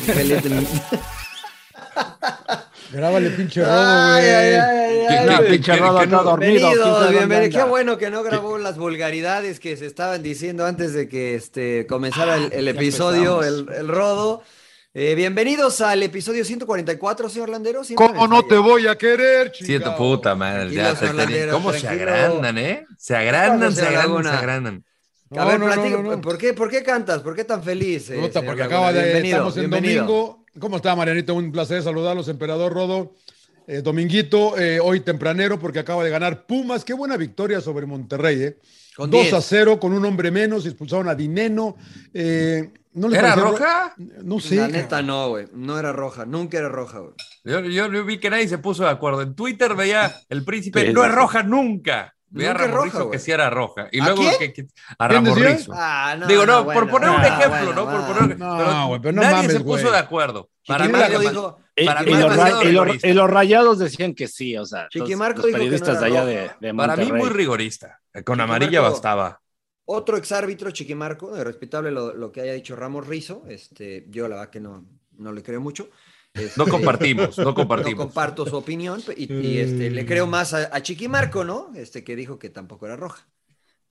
Grábale, pinche rodo, Ay, güey. ay, ay, ay, ¿Qué- ay. qué- Pinche Rodo está no- dormido. Bienvenidos, ¿quién sabe dónde bienvenidos. Qué bueno que no grabó las vulgaridades que se estaban diciendo antes de que este, comenzara el, el ya episodio, el, rodo. Eh, bienvenidos al episodio 144, señor Landero. Siempre ¿Cómo no te voy a querer, chingado? tu puta madre. Ya ¿Cómo se agrandan, eh? Se agrandan, se agrandan, se agrandan. A ver, No, no, platica, no, no. ¿por, qué, ¿por qué cantas? ¿Por qué tan feliz? eh, porque acaba de. Bienvenido, Estamos en bienvenido. domingo. ¿Cómo está, Marianito? Un placer saludarlos, emperador Rodo. Eh, Dominguito, eh, hoy tempranero, porque acaba de ganar Pumas. Qué buena victoria sobre Monterrey, ¿eh? Con 2 10. a 0, con un hombre menos, expulsaron a Dineno. Eh, ¿no les ¿Era roja? No sé. La neta no, güey. No era roja. Nunca era roja, güey. Yo, yo no vi que nadie se puso de acuerdo. En Twitter veía el príncipe, no es roja nunca. Veía a Rizzo que sí era roja. Y ¿A luego quién? que, que- a. Rizzo. Ah, no, Digo, no, no, por bueno, poner un no, ejemplo, bueno, ¿no? Por poner, No, güey, pero no nadie mames, se puso güey. de acuerdo. Para mí, además- dijo, Y, Para y mí los, y los- rigorista. y los rayados decían que sí, o sea, Chiqui los- Marco los dijo que no periodistas era de allá roja. de, de para mí Monterrey. muy rigorista. Con Chiquimarco- amarilla bastaba. Otro exárbitro, Chiquimarco, de respetable lo, lo que haya dicho Ramos Rizo. Este, yo la verdad que no, no le creo mucho. Este, No compartimos, no No compartimos. comparto su opinión y, y, este, le creo más a, a Chiquimarco, ¿no? Este, que dijo que tampoco era roja.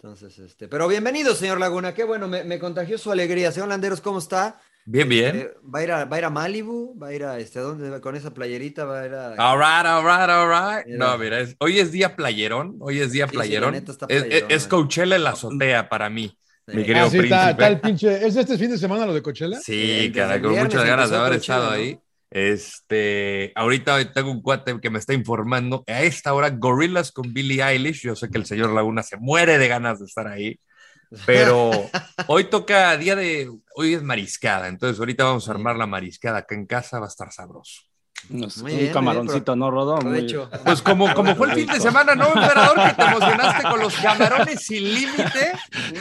Entonces, este, pero bienvenido, señor Laguna. Qué bueno, me, me contagió su alegría. Señor Landeros, ¿cómo está? Bien, bien. Eh, ¿va, a ir a, ¿Va a ir a Malibu? ¿Va a ir a, este, a dónde? va? Con esa playerita va a ir a... All right, all right, all right. Mira. No, mira, es- hoy es día playerón. Hoy es día Sí, sí, playerón. la neta está es, playerón, es eh. Coachella en la azotea para mí. Sí. Mi querido Ah, sí, está, príncipe. está el pinche. ¿Es este fin de semana lo de Coachella? Sí, cara, con muchas ganas de haber Coachella, estado ¿no? ahí. Este, ahorita tengo un cuate que me está informando. A esta hora, Gorillas con Billie Eilish. Yo sé que el señor Laguna se muere de ganas de estar ahí. Pero hoy toca día de. Hoy es mariscada. Entonces, ahorita vamos a armar la mariscada acá en casa. Va a estar sabroso. Muy un bien, camaroncito, ¿no, Rodó? Muy- Provecho. Pues como, como fue el fin de semana, ¿no, emperador? Que te emocionaste con los camarones sin límite.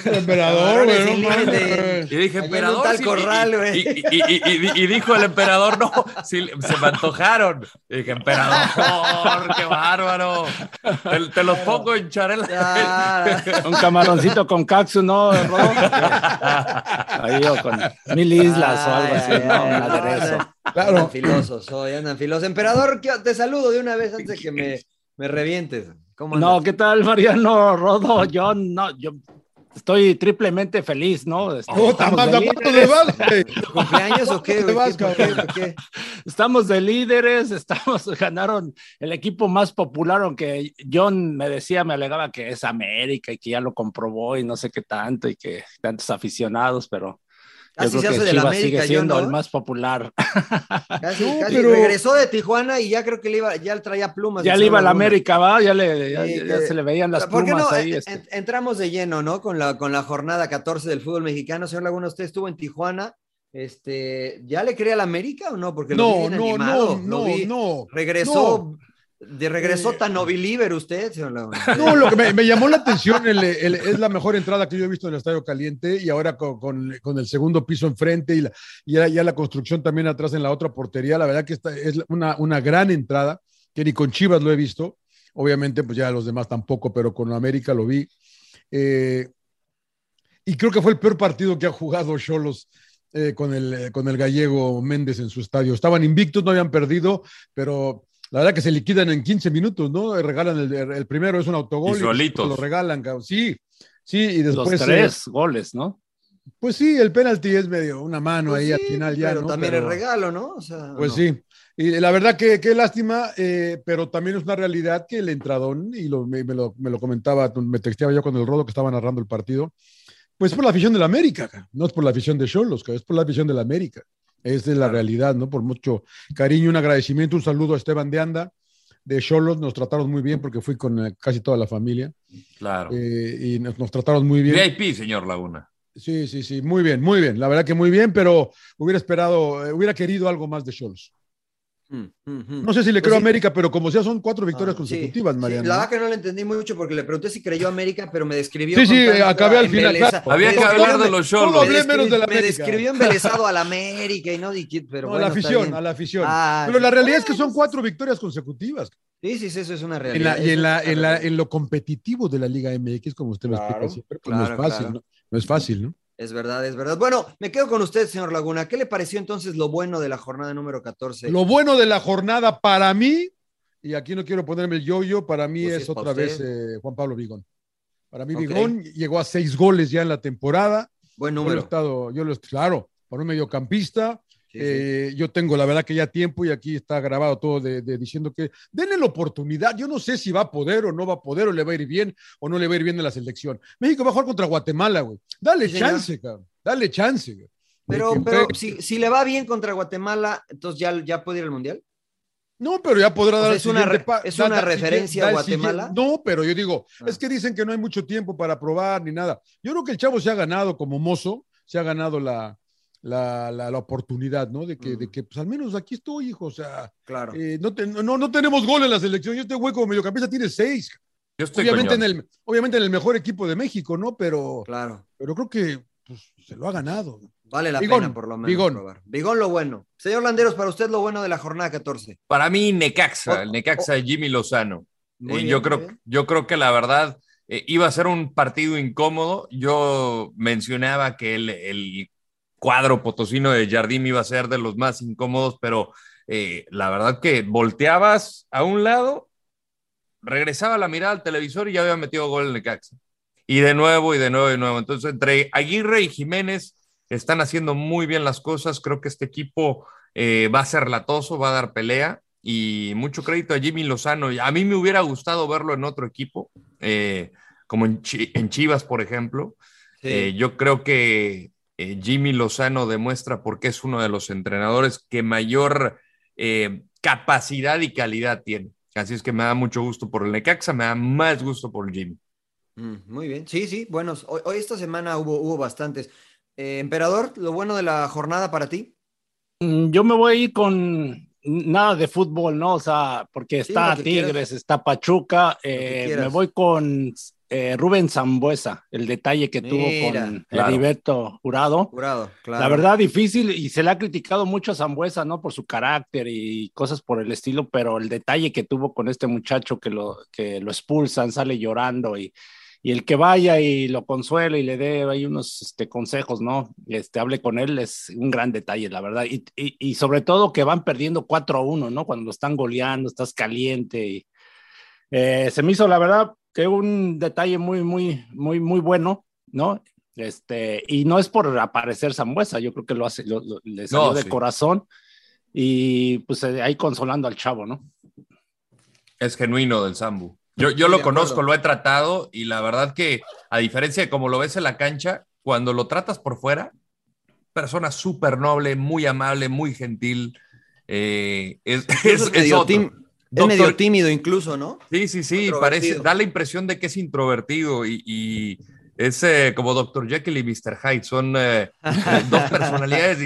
Emperador, güey. sin no mames, límite. güey. Y dije, emperador. tal sí", corral, y- güey. y, y- y- y- y dijo el emperador, no, sí, se me antojaron. Y dije, emperador, qué bárbaro. Te, te los pongo en charela. Un camaroncito con caxu, ¿no, Rodó? Ahí o con mil islas o algo así, no, nada de eso. Claro. Andan filosos hoy, andan filosos. Emperador, ¿qué- te saludo de una vez antes de que me, me revientes. ¿Cómo No? ¿qué tal, Mariano Rodo? Yo no, yo estoy triplemente feliz, ¿no? Este, Puta estamos, madre, de ¿a cuánto le líderes, vas, güey? ¿Cumpleaños o qué? Vas, ¿Qué, qué? estamos de líderes, estamos, ganaron el equipo más popular, aunque John me decía, me alegaba que es América y que ya lo comprobó y no sé qué tanto y que tantos aficionados, pero yo creo se que hace de la América, sigue yo, siendo ¿no? el más popular. Casi, No, casi pero- regresó de Tijuana y ya creo que le iba, ya traía plumas. ya le iba a la. América, ¿va? Ya, le, ya, Sí, ya que- se le veían las ¿Por qué plumas no? ahí. Este. en- entramos de lleno, ¿no? Con la, con la jornada 14 del fútbol mexicano. Señor Laguna, ¿usted estuvo en Tijuana? Este, ¿Ya le cree a la América o no? Porque lo vi No, bien no, animado, no, no, vi- no. Regresó, de regresó Eh, tan novilíver usted, señor. No, lo que me, me llamó la atención el- el- es la mejor entrada que yo he visto en el Estadio Caliente y ahora con, con- con el segundo piso enfrente y, la, y ya, ya la construcción también atrás en la otra portería. La verdad que esta es una, una gran entrada, que ni con Chivas lo he visto. Obviamente, pues ya los demás tampoco, pero con América lo vi. Eh, y creo que fue el peor partido que ha jugado Cholos eh, con, el, con el gallego Méndez en su estadio. Estaban invictos, no habían perdido, pero la verdad que se liquidan en 15 minutos, ¿no? Regalan el, el primero, es un autogol. Y solitos. Lo regalan, cabrón. Sí, sí, y después. Los tres goles, ¿no? Pues sí, el penalti es medio una mano Pues ahí sí, al final ya. Pero ¿no? también Pero- es regalo, ¿no? O sea, Pues no. sí. Y la verdad que qué lástima, eh, pero también es una realidad que el entradón, y lo- me, me lo, me lo comentaba, me texteaba yo con el Rodo que estaba narrando el partido, pues por la afición de la América, ca. no es por la afición de Cholos, es por la afición de la América. Esa es la realidad, ¿no? Por mucho cariño, un agradecimiento, un saludo a Esteban de Anda, de Cholos, nos trataron muy bien porque fui con eh, casi toda la familia Claro. eh, y nos, nos trataron muy bien. VIP, señor Laguna. Sí, sí, sí, muy bien, muy bien. La verdad que muy bien, pero hubiera esperado, eh, hubiera querido algo más de Cholos. Mm, mm, mm. No sé si le Pues creo a. América, pero como sea, son cuatro victorias Ah, sí, consecutivas, sí, Mariano. la verdad que no le entendí mucho porque le pregunté si creyó América, pero me describió. Sí, sí, acabé al final, claro. Había Me que hablar de los Solo Cholos. hablé menos de la Me América. describió embelesado a la América y no di pero No, bueno, a la afición, a la afición. Ah, pero la realidad es que son cuatro victorias consecutivas. Sí, sí, sí, eso es una En realidad. la- y en, eso la, es una en, la- en lo competitivo de la Liga MX, como usted lo Claro, explica siempre, pues no es fácil, claro. ¿no? No es fácil, ¿no? Es verdad, es verdad. Bueno, me quedo con usted, señor Laguna. ¿Qué le pareció entonces lo bueno de la jornada número 14? Lo bueno de la jornada para mí, y aquí no quiero ponerme el yo-yo, para mí Pues es otra usted. vez eh, Juan Pablo Vigón. Para mí Ok. Vigón llegó a seis goles ya en la temporada. Buen Yo lo he número. estado, yo lo he- claro, para un mediocampista. Sí, sí. eh, yo tengo la verdad que ya tiempo y aquí está grabado todo de, de diciendo que denle la oportunidad. Yo no sé si va a poder o no va a poder o le va a ir bien o no le va a ir bien en la selección. México va a jugar contra Guatemala, güey. Dale Sí, chance, cabrón. Dale chance. güey. Pero, pero si, si le va bien contra Guatemala, entonces ya, ya puede ir al Mundial. No, pero ya podrá O dar sea, es una re- es una da- referencia da a Guatemala. No, pero yo digo, Ah. es que dicen que no hay mucho tiempo para probar ni nada. Yo creo que el chavo se ha ganado como mozo, se ha ganado la, la, la- la oportunidad, ¿no? De que, Mm. de que, pues al menos aquí estoy, hijo. O sea, Claro. eh, no, te- no, no tenemos gol en la selección. Y este güey como mediocampista tiene seis. Yo estoy Obviamente en, el, obviamente en el mejor equipo de México, ¿no? Pero, Claro. pero creo que pues, se lo ha ganado. Vale la Bigón, pena por lo menos Bigón. probar. Bigón lo bueno. Señor Landeros, para usted lo bueno de la jornada 14. Para mí, Necaxa, Oh, el Necaxa de Jimmy Lozano. Muy Eh, bien, yo, creo, bien. yo creo que la verdad eh, iba a ser un partido incómodo. Yo mencionaba que el, el cuadro potosino de Jardim iba a ser de los más incómodos, pero eh, la verdad que volteabas a un lado, regresaba la mirada al televisor y ya había metido gol el Necaxa. Y de nuevo, y de nuevo, y de nuevo. Entonces, entre Aguirre y Jiménez están haciendo muy bien las cosas. Creo que este equipo eh, va a ser latoso, va a dar pelea. Y mucho crédito a Jimmy Lozano. A mí me hubiera gustado verlo en otro equipo, eh, como en, Chi- en Chivas, por ejemplo. Sí. Yo creo que eh, Jimmy Lozano demuestra por qué es uno de los entrenadores que mayor eh, capacidad y calidad tiene. Así es que me da mucho gusto por el Necaxa, me da más gusto por el Jimmy. Mm, muy bien. Sí, sí, buenos. Hoy, hoy esta semana hubo, hubo bastantes. Eh, Emperador, lo bueno de la jornada para ti. Mm, Yo me voy a ir con nada de fútbol, ¿no? O sea, porque está quieras. Tigres, está Pachuca. eh, me voy con eh, Rubén Zambuesa, el detalle que tuvo con claro. Heriberto Jurado. Jurado, claro. La verdad, difícil y se le ha criticado mucho a Zambuesa, ¿no? Por su carácter y cosas por el estilo, pero el detalle que tuvo con este muchacho que lo, que lo expulsan, sale llorando y, y el que vaya y lo consuele y le dé ahí unos este, consejos, ¿no? Este, hable con él es un gran detalle, la verdad. Y, y, y sobre todo que van perdiendo 4 a 1, ¿no? Cuando lo están goleando, estás caliente y eh, se me hizo, la verdad, que un detalle muy, muy, muy, muy bueno, ¿no? Este, y no es por aparecer Zambuesa, yo creo que lo hace, lo- lo- le salió No, de sí. corazón y pues eh, ahí consolando al chavo, ¿no? Es genuino del Zambu. Yo, yo Sí, lo conozco, lo he tratado y la verdad que a diferencia de como lo ves en la cancha, cuando lo tratas por fuera, persona súper noble, muy amable, muy gentil. eh, es, es, es es medio otro. tim- es Doctor- medio tímido incluso, ¿no? Sí, sí, sí, parece, da la impresión de que es introvertido y, y es eh, como Dr. Jekyll y Mr. Hyde, son eh, dos personalidades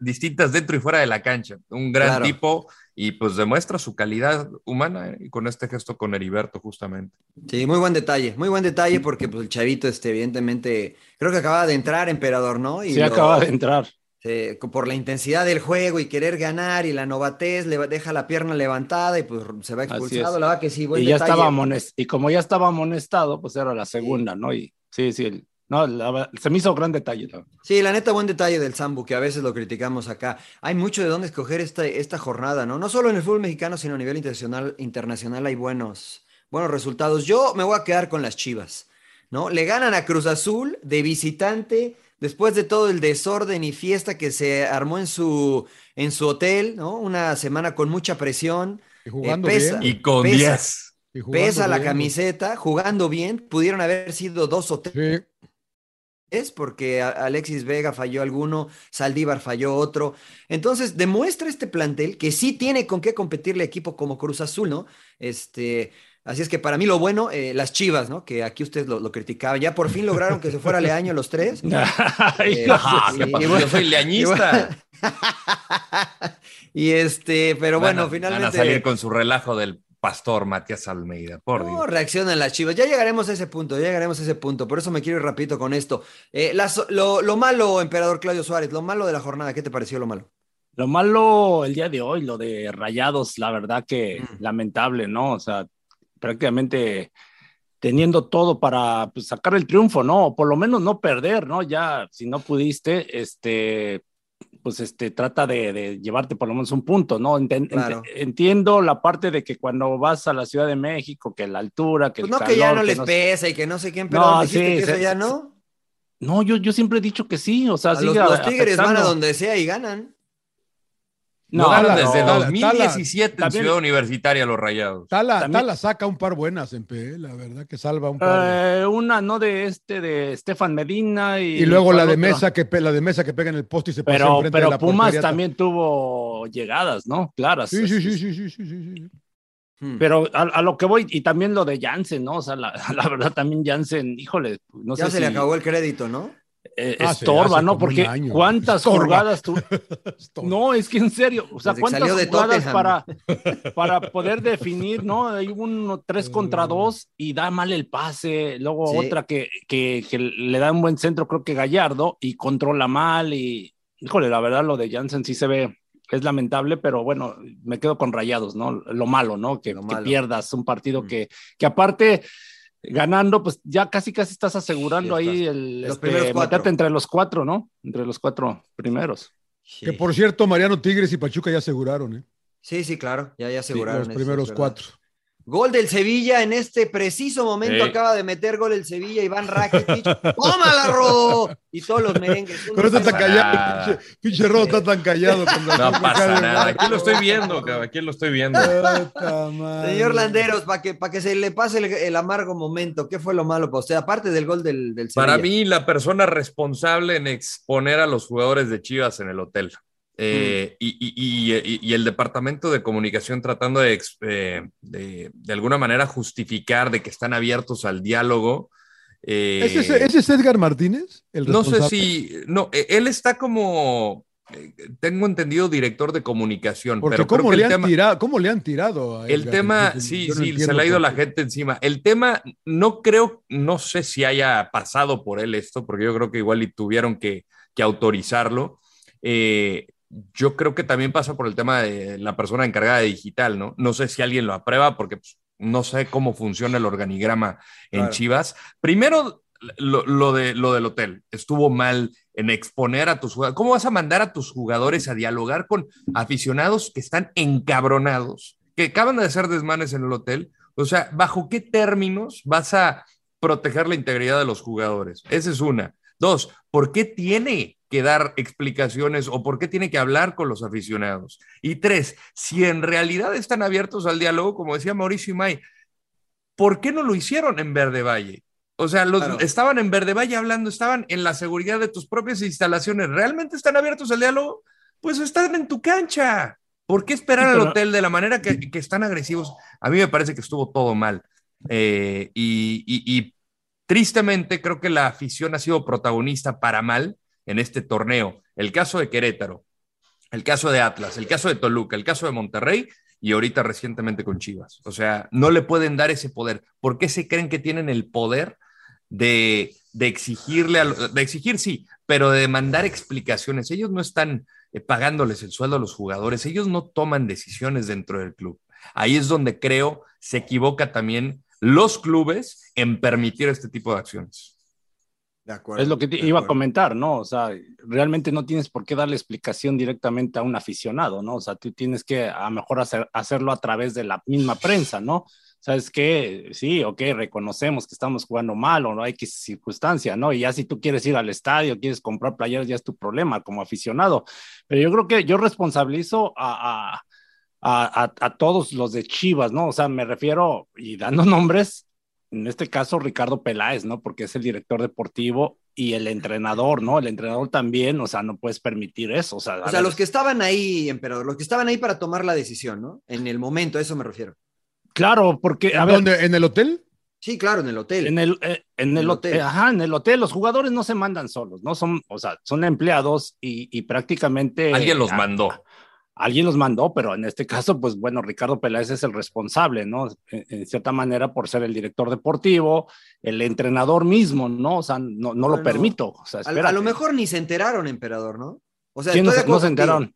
distintas dentro y fuera de la cancha. Un gran Claro. tipo y pues demuestra su calidad humana eh, y con este gesto con Heriberto justamente. Sí, muy buen detalle, muy buen detalle porque pues, el chavito, este, evidentemente, creo que acaba de entrar Emperador, ¿no? Y Sí, lo- acaba de entrar. Eh, por la intensidad del juego y querer ganar y la novatez, le va- deja la pierna levantada y pues se va expulsado. La verdad que sí, buen y ya detalle. estaba amonest- y como ya estaba amonestado, pues era la segunda, ¿no? Y sí, sí, el- no, la se me hizo gran detalle. Sí, la neta, buen detalle del Zambu, que a veces lo criticamos acá. Hay mucho de dónde escoger esta, esta jornada, ¿no? No solo en el fútbol mexicano, sino a nivel internacional, internacional hay buenos, buenos resultados. Yo me voy a quedar con las Chivas, ¿no? Le ganan a Cruz Azul de visitante después de todo el desorden y fiesta que se armó en su, en su hotel, ¿no? Una semana con mucha presión. Y jugando eh, pesa, bien. Y con pesa. 10. Y jugando Pesa la bien. camiseta, jugando bien, pudieron haber sido dos o tres. Sí. es porque Alexis Vega falló alguno, Saldívar falló otro. Entonces, demuestra este plantel que sí tiene con qué competirle equipo como Cruz Azul, ¿no? Este, así es que para mí lo bueno, eh, las Chivas, ¿no? Que aquí usted lo, lo criticaba, ya por fin lograron que se fuera Leaño los tres. Eh, Ajá, y- Yo soy leañista. Y este, pero Van a- bueno, finalmente. Van a salir con su relajo del pastor Matías Almeida, por No, Dios. reaccionan las chivas. Ya llegaremos a ese punto, ya llegaremos a ese punto. Por eso me quiero ir rapidito con esto. Eh, las- lo, lo malo, emperador Claudio Suárez, lo malo de la jornada, ¿qué te pareció lo malo? Lo malo el día de hoy, lo de Rayados, la verdad que Mm. lamentable, ¿no? O sea, prácticamente teniendo todo para pues, sacar el triunfo, ¿no? O por lo menos no perder, ¿no? Ya, si no pudiste, este, pues este, trata de, de llevarte por lo menos un punto, ¿no? Enten- Claro. ent- entiendo la parte de que cuando vas a la Ciudad de México, que la altura, que Pues el no, que ya calor, no que les no- pesa y que no sé quién, pero No, dijiste sí, que eso se- ya se- no. No, yo, yo siempre he dicho que sí, o sea, A los, sigue los Tigres van a afectando. donde sea y ganan. No, ganan Tala, desde Tala, 2017 en También- Ciudad Universitaria los Rayados. Tala, También- Tala saca un par buenas en PE, la verdad que salva un par. Eh, una no de este de Estefan Medina y, y luego la ¿cuál de otra? Mesa que la de Mesa que pega en el poste y se pasa pero de pero la Pumas portería. también tuvo llegadas no claras Sí, sí, sí, sí, sí, sí, sí, sí. Hmm. pero a, a lo que voy y también lo de Jansen no o sea la, la verdad también Jansen híjole no ya sé se le acabó el crédito, ¿no? Eh, Ah, estorba no porque año. cuántas Estorba. jugadas tú Estorba. no es que en serio o sea Desde cuántas de jugadas para para poder definir no hay uno tres contra dos y da mal el pase luego Sí. otra que, que, que le da un buen centro creo que Gallardo y controla mal y híjole la verdad lo de Jansen sí se ve es lamentable pero bueno me quedo con rayados no lo malo no que, Lo que malo. pierdas un partido Mm. que que aparte ganando pues ya casi casi estás asegurando ahí estás. el Los este, primeros cuatro. meterte entre los cuatro no entre los cuatro primeros Que por cierto, Mariano Tigres y Pachuca ya aseguraron, ¿eh? Sí, sí, claro, ya, ya Sí, aseguraron. los primeros cuatro. Gol del Sevilla en este preciso momento Sí. acaba de meter gol el Sevilla, Iván Rakitic. ¡Tómala, Ro! Y todos los merengues. Pero está tan callado, pinche, pinche Rodo está tan callado. No pasa nada. Aquí lo estoy viendo, cabrón. Aquí lo estoy viendo. Señor Landeros, para que, para que se le pase el, el amargo momento, ¿qué fue lo malo para usted? Aparte del gol del, del Sevilla. Para mí, la persona responsable en exponer a los jugadores de Chivas en el hotel. Eh, y, y- y- y- y el departamento de comunicación tratando de, eh, de, de alguna manera justificar de que están abiertos al diálogo. eh, ¿Ese, es- ese es Edgar Martínez? El no sé si. No, eh, él está como. eh, Tengo entendido director de comunicación, Porque pero creo ¿cómo que le, el han tema, tirado, ¿cómo le han tirado? a el Edgar? tema, Yo- sí, yo no sí, se le ha ido la gente encima. El tema, no creo, no sé si haya pasado por él esto, porque yo creo que igual y tuvieron que, que autorizarlo. Eh, yo creo que también pasa por el tema de la persona encargada de digital, ¿no? No sé si alguien lo aprueba, porque pues, no sé cómo funciona el organigrama en Claro. Chivas. Primero, lo, lo de, lo del hotel. Estuvo mal en exponer a tus jugadores. ¿Cómo vas a mandar a tus jugadores a dialogar con aficionados que están encabronados, que acaban de hacer desmanes en el hotel? O sea, ¿bajo qué términos vas a proteger la integridad de los jugadores? Esa es una. Dos, ¿por qué tiene que dar explicaciones o por qué tiene que hablar con los aficionados? Y tres, si en realidad están abiertos al diálogo, como decía Mauricio Imay, ¿por qué no lo hicieron en Verde Valle? O sea, los, Claro. estaban en Verde Valle hablando, estaban en la seguridad de tus propias instalaciones. ¿Realmente están abiertos al diálogo? Pues están en tu cancha. ¿Por qué esperar Sí, al hotel de la manera que, que están agresivos? A mí me parece que estuvo todo mal. Eh, y, y- y tristemente creo que la afición ha sido protagonista para mal en este torneo. El caso de Querétaro, el caso de Atlas, el caso de Toluca, el caso de Monterrey y ahorita recientemente con Chivas. O sea, no le pueden dar ese poder. ¿Por qué se creen que tienen el poder de, de exigirle, a de exigir sí, pero de demandar explicaciones? Ellos no están eh, pagándoles el sueldo a los jugadores, ellos no toman decisiones dentro del club. Ahí es donde creo se equivoca también los clubes en permitir este tipo de acciones. De acuerdo. Es lo que te iba a acuerdo. comentar, ¿no? O sea, realmente no tienes por qué darle explicación directamente a un aficionado, ¿no? O sea, tú tienes que a lo mejor hacer, hacerlo a través de la misma prensa, ¿no? ¿sabes qué? Sí, ok, reconocemos que estamos jugando mal o no hay que circunstancia, ¿no? Y ya si tú quieres ir al estadio, quieres comprar playeras, ya es tu problema como aficionado. Pero yo creo que yo responsabilizo a, a, a, a todos los de Chivas, ¿no? O sea, me refiero, y dando nombres, en este caso Ricardo Peláez, ¿no? Porque es el director deportivo y el entrenador, ¿no? El entrenador también, o sea, no puedes permitir eso. O sea, O sea, los que estaban ahí, emperador, los que estaban ahí para tomar la decisión, ¿no? En el momento, a eso me refiero. Claro, porque, a ver, ¿Dónde? ¿En el hotel? Sí, claro, en el hotel. en el, eh, en el el hotel, hotel. ajá, en el hotel, los jugadores no se mandan solos, ¿no? Son, o sea, son empleados y, y prácticamente. Alguien los a- mandó. Alguien los mandó, pero en este caso, pues bueno, Ricardo Peláez es el responsable, ¿no? En, en cierta manera, por ser el director deportivo, el entrenador mismo, ¿no? O sea, no, no lo permito. O sea, A, lo mejor ni se enteraron, emperador, ¿no? O sea, ¿Quién no no se enteraron?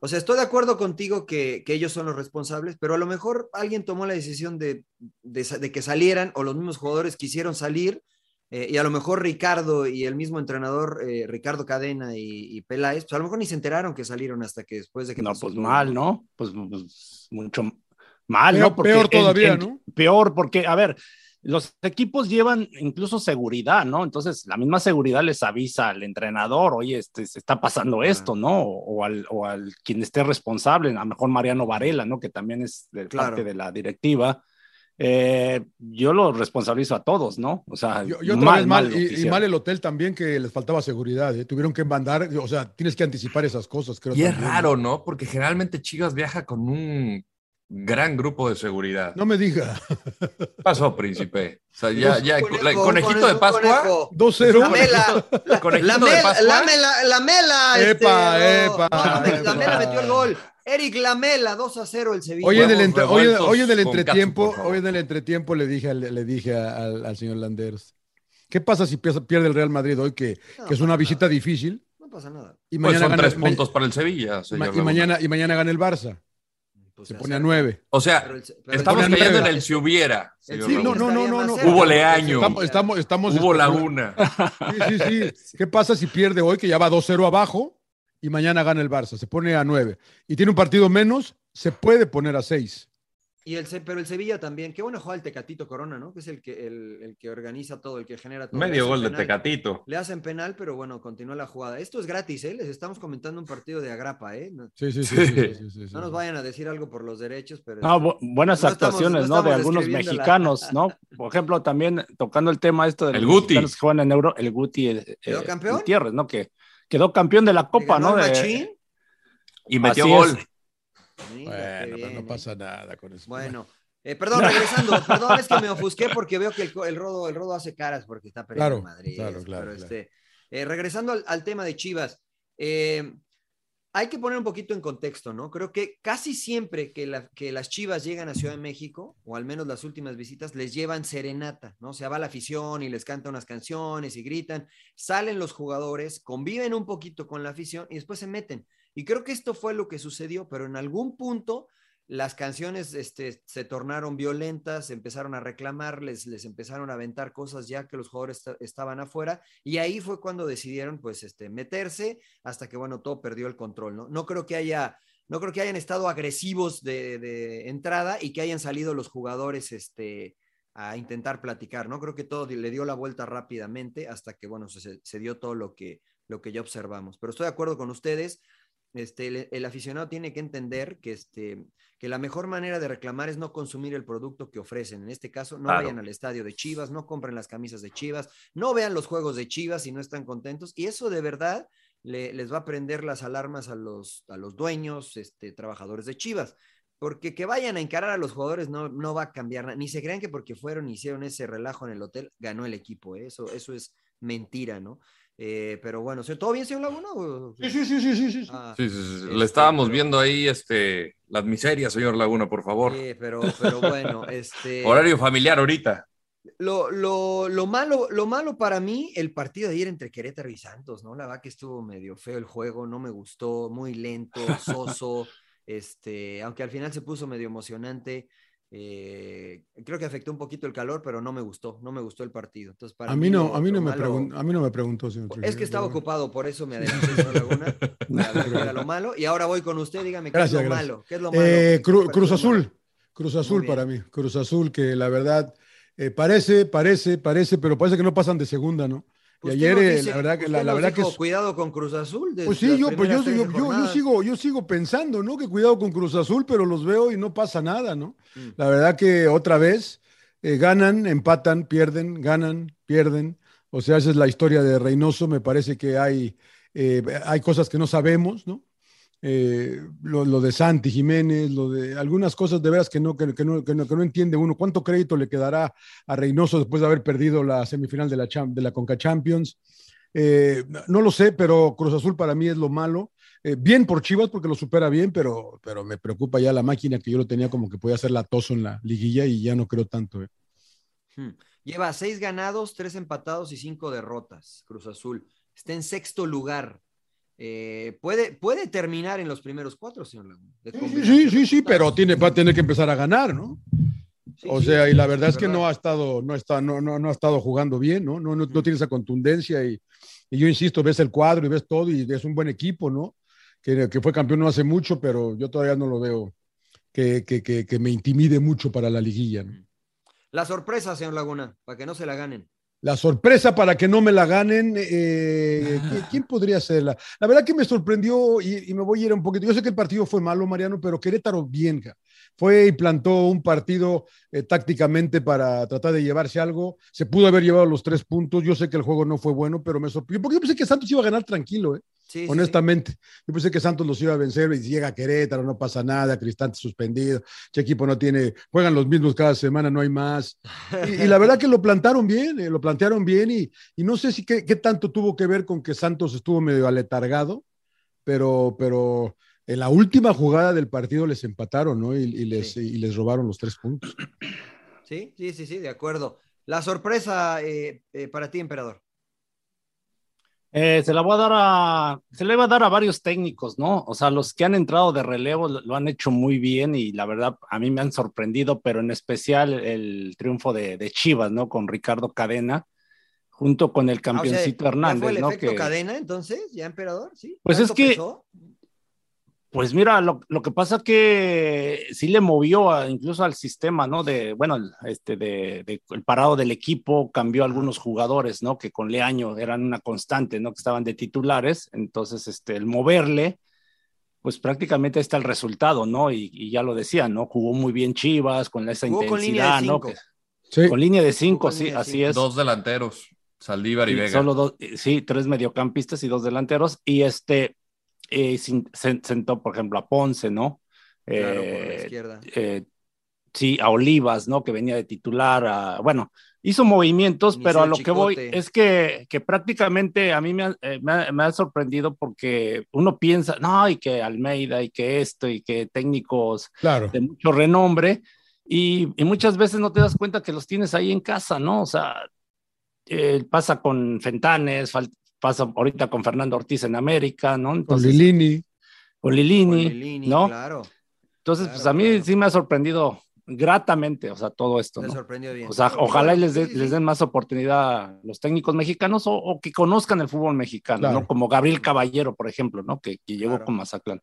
O sea, estoy de acuerdo contigo que, que ellos son los responsables, pero a lo mejor alguien tomó la decisión de, de que salieran o los mismos jugadores quisieron salir eh, y a lo mejor Ricardo y el mismo entrenador, eh, Ricardo Cadena y, y Peláez, pues a lo mejor ni se enteraron que salieron hasta que después de que... No, pasó pues todo, mal, ¿no? Pues, pues, mucho mal, Peor- ¿no? Porque peor todavía, en- ¿no? Peor, porque, a ver, los equipos llevan incluso seguridad, ¿no? Entonces, la misma seguridad les avisa al entrenador, oye, este, se está pasando esto, ¿no? O, o al, o al quien esté responsable, a lo mejor Mariano Varela, ¿no? Que también es Claro. parte de la directiva. Eh, yo lo responsabilizo a todos, ¿no? O sea, mal, que y, mal el hotel también que les faltaba seguridad, ¿eh? tuvieron que mandar, o sea, tienes que anticipar esas cosas, creo. Y es raro, ¿no? Porque generalmente Chivas viaja con un gran grupo de seguridad. No me diga. ¿Qué pasó, príncipe? O sea, ya, ya, Conejo, la- conejito conejo, de Pascua. conejo. 2-0. La mela, la, de mela, Pascua. la mela, la mela. Epa, este, epa, no, la, epa. Lamela metió el gol. Eric Lamela, 2 a 0 el Sevilla. Hoy en, el Huevos entre- hoy, revueltos hoy en el con catsup, entretiempo, hoy en el entretiempo le dije, al, le dije al, al señor Landers, ¿qué pasa si pierde el Real Madrid hoy, que, No, que es una visita nada. difícil? No pasa nada. Y Pues son gana- tres ma- puntos para el Sevilla, señor y, mañana, y mañana gana el Barça. Pues Se pone a nueve. O sea, Pero el- pero estamos cayendo en el- si hubiera. Sí, Sevilla no, no, no, no, Hubo leaño. Estamos, estamos, estamos Hubo laguna. Sí, sí, sí. ¿Qué pasa si pierde hoy, que ya va 2-0 abajo, y mañana gana el Barça? Se pone a 9. Y tiene un partido menos, se puede poner a 6. Y el, pero el Sevilla también. Qué bueno juega el Tecatito Corona, ¿no? Que es el que, el, el que organiza todo, el que genera todo. Medio gol de. Tecatito. Le hacen penal, pero bueno, continúa la jugada. Esto es gratis, ¿eh? Les estamos comentando un partido de agrapa, ¿eh? No, Sí, sí, sí. Sí. sí, sí, sí, sí, sí. no nos vayan a decir algo por los derechos, pero... No, bu- buenas No estamos- actuaciones, no ¿no? De algunos mexicanos, ¿no? Por ejemplo, también tocando el tema esto de los El Guti. mexicanos que juegan en Euro, el Guti eh, ¿Quedó eh, campeón? Gutiérrez, ¿no? Que quedó campeón de la ¿Le Copa, ¿no? De-? Y metió Así gol. Bueno, pero no pasa nada con eso. Bueno, eh, perdón, regresando, perdón, es que me ofusqué porque veo que el, rodo, el rodo hace caras porque está perdiendo Claro, en Madrid. claro, claro, pero, claro. este, eh, regresando al, al tema de Chivas, eh, hay que poner un poquito en contexto, ¿no? Creo que casi siempre que, la- que las Chivas llegan a Ciudad de México, o al menos las últimas visitas, les llevan serenata, ¿no? Se va la afición y les canta unas canciones y gritan, salen los jugadores, conviven un poquito con la afición y después se meten. Y creo que esto fue lo que sucedió, pero en algún punto las canciones este, se tornaron violentas, empezaron a reclamar, les, les empezaron a aventar cosas ya que los jugadores esta- estaban afuera y ahí fue cuando decidieron pues este, meterse hasta que bueno, todo perdió el control, ¿no? No creo que haya, no creo que hayan estado agresivos de, de entrada y que hayan salido los jugadores este, a intentar platicar, ¿no? Creo que todo le dio la vuelta rápidamente hasta que bueno, se, se dio todo lo que, lo que ya observamos. Pero estoy de acuerdo con ustedes, este, el, el aficionado tiene que entender que, este, que la mejor manera de reclamar es no consumir el producto que ofrecen. En este caso, no Claro. vayan al estadio de Chivas, no compren las camisas de Chivas, no vean los juegos de Chivas si no están contentos. Y eso de verdad le- les va a prender las alarmas a los, a los dueños, este, trabajadores de Chivas. Porque que vayan a encarar a los jugadores no, no va a cambiar nada. Ni se crean que porque fueron y hicieron ese relajo en el hotel, ganó el equipo. ¿eh? Eso, eso es mentira, ¿no? Eh, pero bueno, ¿todo bien, señor Laguna? Sí, sí, sí, sí, sí, sí. Ah, Sí, sí, sí. Este, Le estábamos pero- viendo ahí este, las miserias, señor Laguna, por favor. Sí, pero, pero bueno, este. Horario familiar ahorita. Lo, lo, lo, malo, lo malo para mí, el partido de ayer entre Querétaro y Santos, ¿no? La verdad que estuvo medio feo el juego, no me gustó, muy lento, soso, este, aunque al final se puso medio emocionante. Eh, creo que afectó un poquito el calor, pero no me gustó, no me gustó el partido. Entonces, para A mí no, a mí no me malo- preguntó, a mí no me preguntó, señor Es Trujillo, que estaba ocupado, por eso me adelanté, señor Laguna. para lo malo. Y ahora voy con usted, dígame qué Gracias, es lo gracias. malo. ¿Qué es lo malo? Eh, ¿Qué Cru- le Cruz malo? Azul. Cruz Azul para mí, Cruz Azul, que la verdad eh, parece, parece, parece, pero parece que no pasan de segunda, ¿no? Y ayer, eh, la verdad que, la, verdad que cuidado con Cruz Azul. Pues sí, yo, pues yo, yo, yo, sigo, yo sigo pensando, ¿no? Que cuidado con Cruz Azul, pero los veo y no pasa nada, ¿no? Mm. La verdad que otra vez eh, ganan, empatan, pierden, ganan, pierden. O sea, esa es la historia de Reynoso. Me parece que hay, hay cosas que no sabemos, ¿no? Eh, lo, de Santi Jiménez, lo de algunas cosas de veras que no, que, no, que, no, entiende uno. ¿Cuánto crédito le quedará a Reynoso después de haber perdido la semifinal de la, de la Conca Champions? Eh, no lo sé, pero Cruz Azul para mí es lo malo. Eh, bien por Chivas porque lo supera bien, pero, pero me preocupa ya la máquina que yo lo tenía como que podía hacer latoso en la liguilla y ya no creo tanto. Hmm. Lleva seis ganados, tres empatados y cinco derrotas. Cruz Azul está en sexto lugar eh, puede, puede terminar en los primeros cuatro, señor Laguna. Sí, sí, sí, pero tiene, va a tener que empezar a ganar, ¿no? o sea, y la verdad es que no ha estado, no está, no, no, no ha estado jugando bien, ¿no? No, no, tiene esa contundencia y, y, yo insisto, ves el cuadro y ves todo y es un buen equipo, ¿no? Que, que fue campeón no hace mucho, pero yo todavía no lo veo que, que, que me intimide mucho para la liguilla. ¿no? La sorpresa, señor Laguna, para que no se la ganen. La sorpresa para que no me la ganen, eh, ¿quién, podría serla? La verdad que me sorprendió y, me voy a ir un poquito. Yo sé que el partido fue malo, Mariano, pero Querétaro bien. Fue y plantó un partido eh, tácticamente para tratar de llevarse algo. Se pudo haber llevado los tres puntos. Yo sé que el juego no fue bueno, pero me sorprendió. Porque yo pensé que Santos iba a ganar tranquilo, ¿eh? Honestamente. Yo pensé que Santos los iba a vencer y llega a Querétaro, no pasa nada, Cristante suspendido, este equipo no tiene, juegan los mismos cada semana, no hay más. Y, la verdad que lo plantaron bien, eh, lo plantearon bien y, no sé si qué, tanto tuvo que ver con que Santos estuvo medio aletargado, pero, pero en la última jugada del partido les empataron, ¿no? Y, les, y les robaron los tres puntos. Sí, sí, sí, sí, de acuerdo. La sorpresa eh, eh, para ti, emperador. Eh, se la voy a dar a, se le va a dar a varios técnicos, ¿no? O sea, los que han entrado de relevo lo, han hecho muy bien y la verdad a mí me han sorprendido, pero en especial el triunfo de, Chivas, ¿no? Con Ricardo Cadena, junto con el ah, campeoncito Hernández, fue el ¿no? Efecto cadena, entonces, ya emperador, sí. Pues es que pues mira, lo, que pasa que sí le movió incluso al sistema, ¿no? De, bueno, este, de, el parado del equipo cambió algunos jugadores, ¿no? Que con Leaño eran una constante, ¿no? Que estaban de titulares. Entonces, este, el moverle, pues prácticamente está el resultado, ¿no? Y, ya lo decía, ¿no? Jugó muy bien Chivas con esa intensidad, ¿no? sí. Con línea de cinco, sí, así es. Dos delanteros, Saldívar y Vega. Solo dos, sí, tres mediocampistas y dos delanteros. Y este, eh, sentó, por ejemplo, a Ponce, ¿no? Claro, por la eh, izquierda. Eh, sí, a Olivas, ¿no? Que venía de titular, bueno, hizo movimientos, pero a lo que voy es que, que prácticamente a mí me ha, me, ha, sorprendido porque uno piensa, no, y que Almeida, y que esto, y que técnicos claro. de mucho renombre, y, y, muchas veces no te das cuenta que los tienes ahí en casa, ¿no? O sea, pasa con Fentanes, pasa ahorita con Fernando Ortiz en América, ¿no? Entonces, con Lilini. Con Lilini, ¿no? Claro. Entonces, pues a mí sí me ha sorprendido gratamente, o sea, todo esto. Me sorprendió bien. O sea, ojalá les, les den más oportunidad a los técnicos mexicanos o, que conozcan el fútbol mexicano, ¿no? Como Gabriel Caballero, por ejemplo, ¿no? Que, llegó con Mazatlán.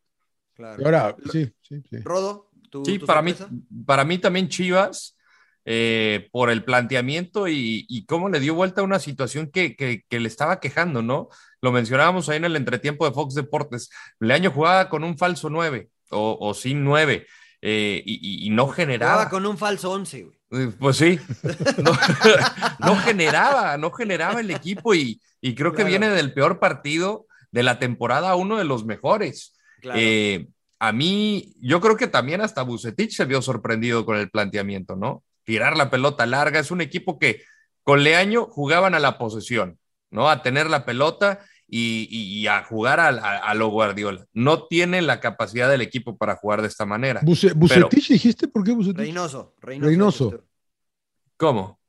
Claro. ahora, sí, sí, sí. Rodo, ¿tú, Sí, para, mí, para mí también Chivas eh, por el planteamiento y, cómo le dio vuelta a una situación que, le estaba quejando, ¿no? Lo mencionábamos ahí en el entretiempo de Fox Deportes. Leaño jugaba con un falso 9 o, sin 9 eh, y, no generaba. Jugaba con un falso 11, eh, Pues sí, no, generaba, no generaba el equipo y, creo que viene del peor partido de la temporada, uno de los mejores. a mí, yo creo que también hasta Bucetich se vio sorprendido con el planteamiento, ¿no? Tirar la pelota larga. Es un equipo que con Leaño jugaban a la posesión, ¿no? A tener la pelota y, a jugar a, lo Guardiola. No tiene la capacidad del equipo para jugar de esta manera. ¿Bucetich dijiste? ¿Por qué Bucetich? Reynoso. Reynoso. ¿Cómo?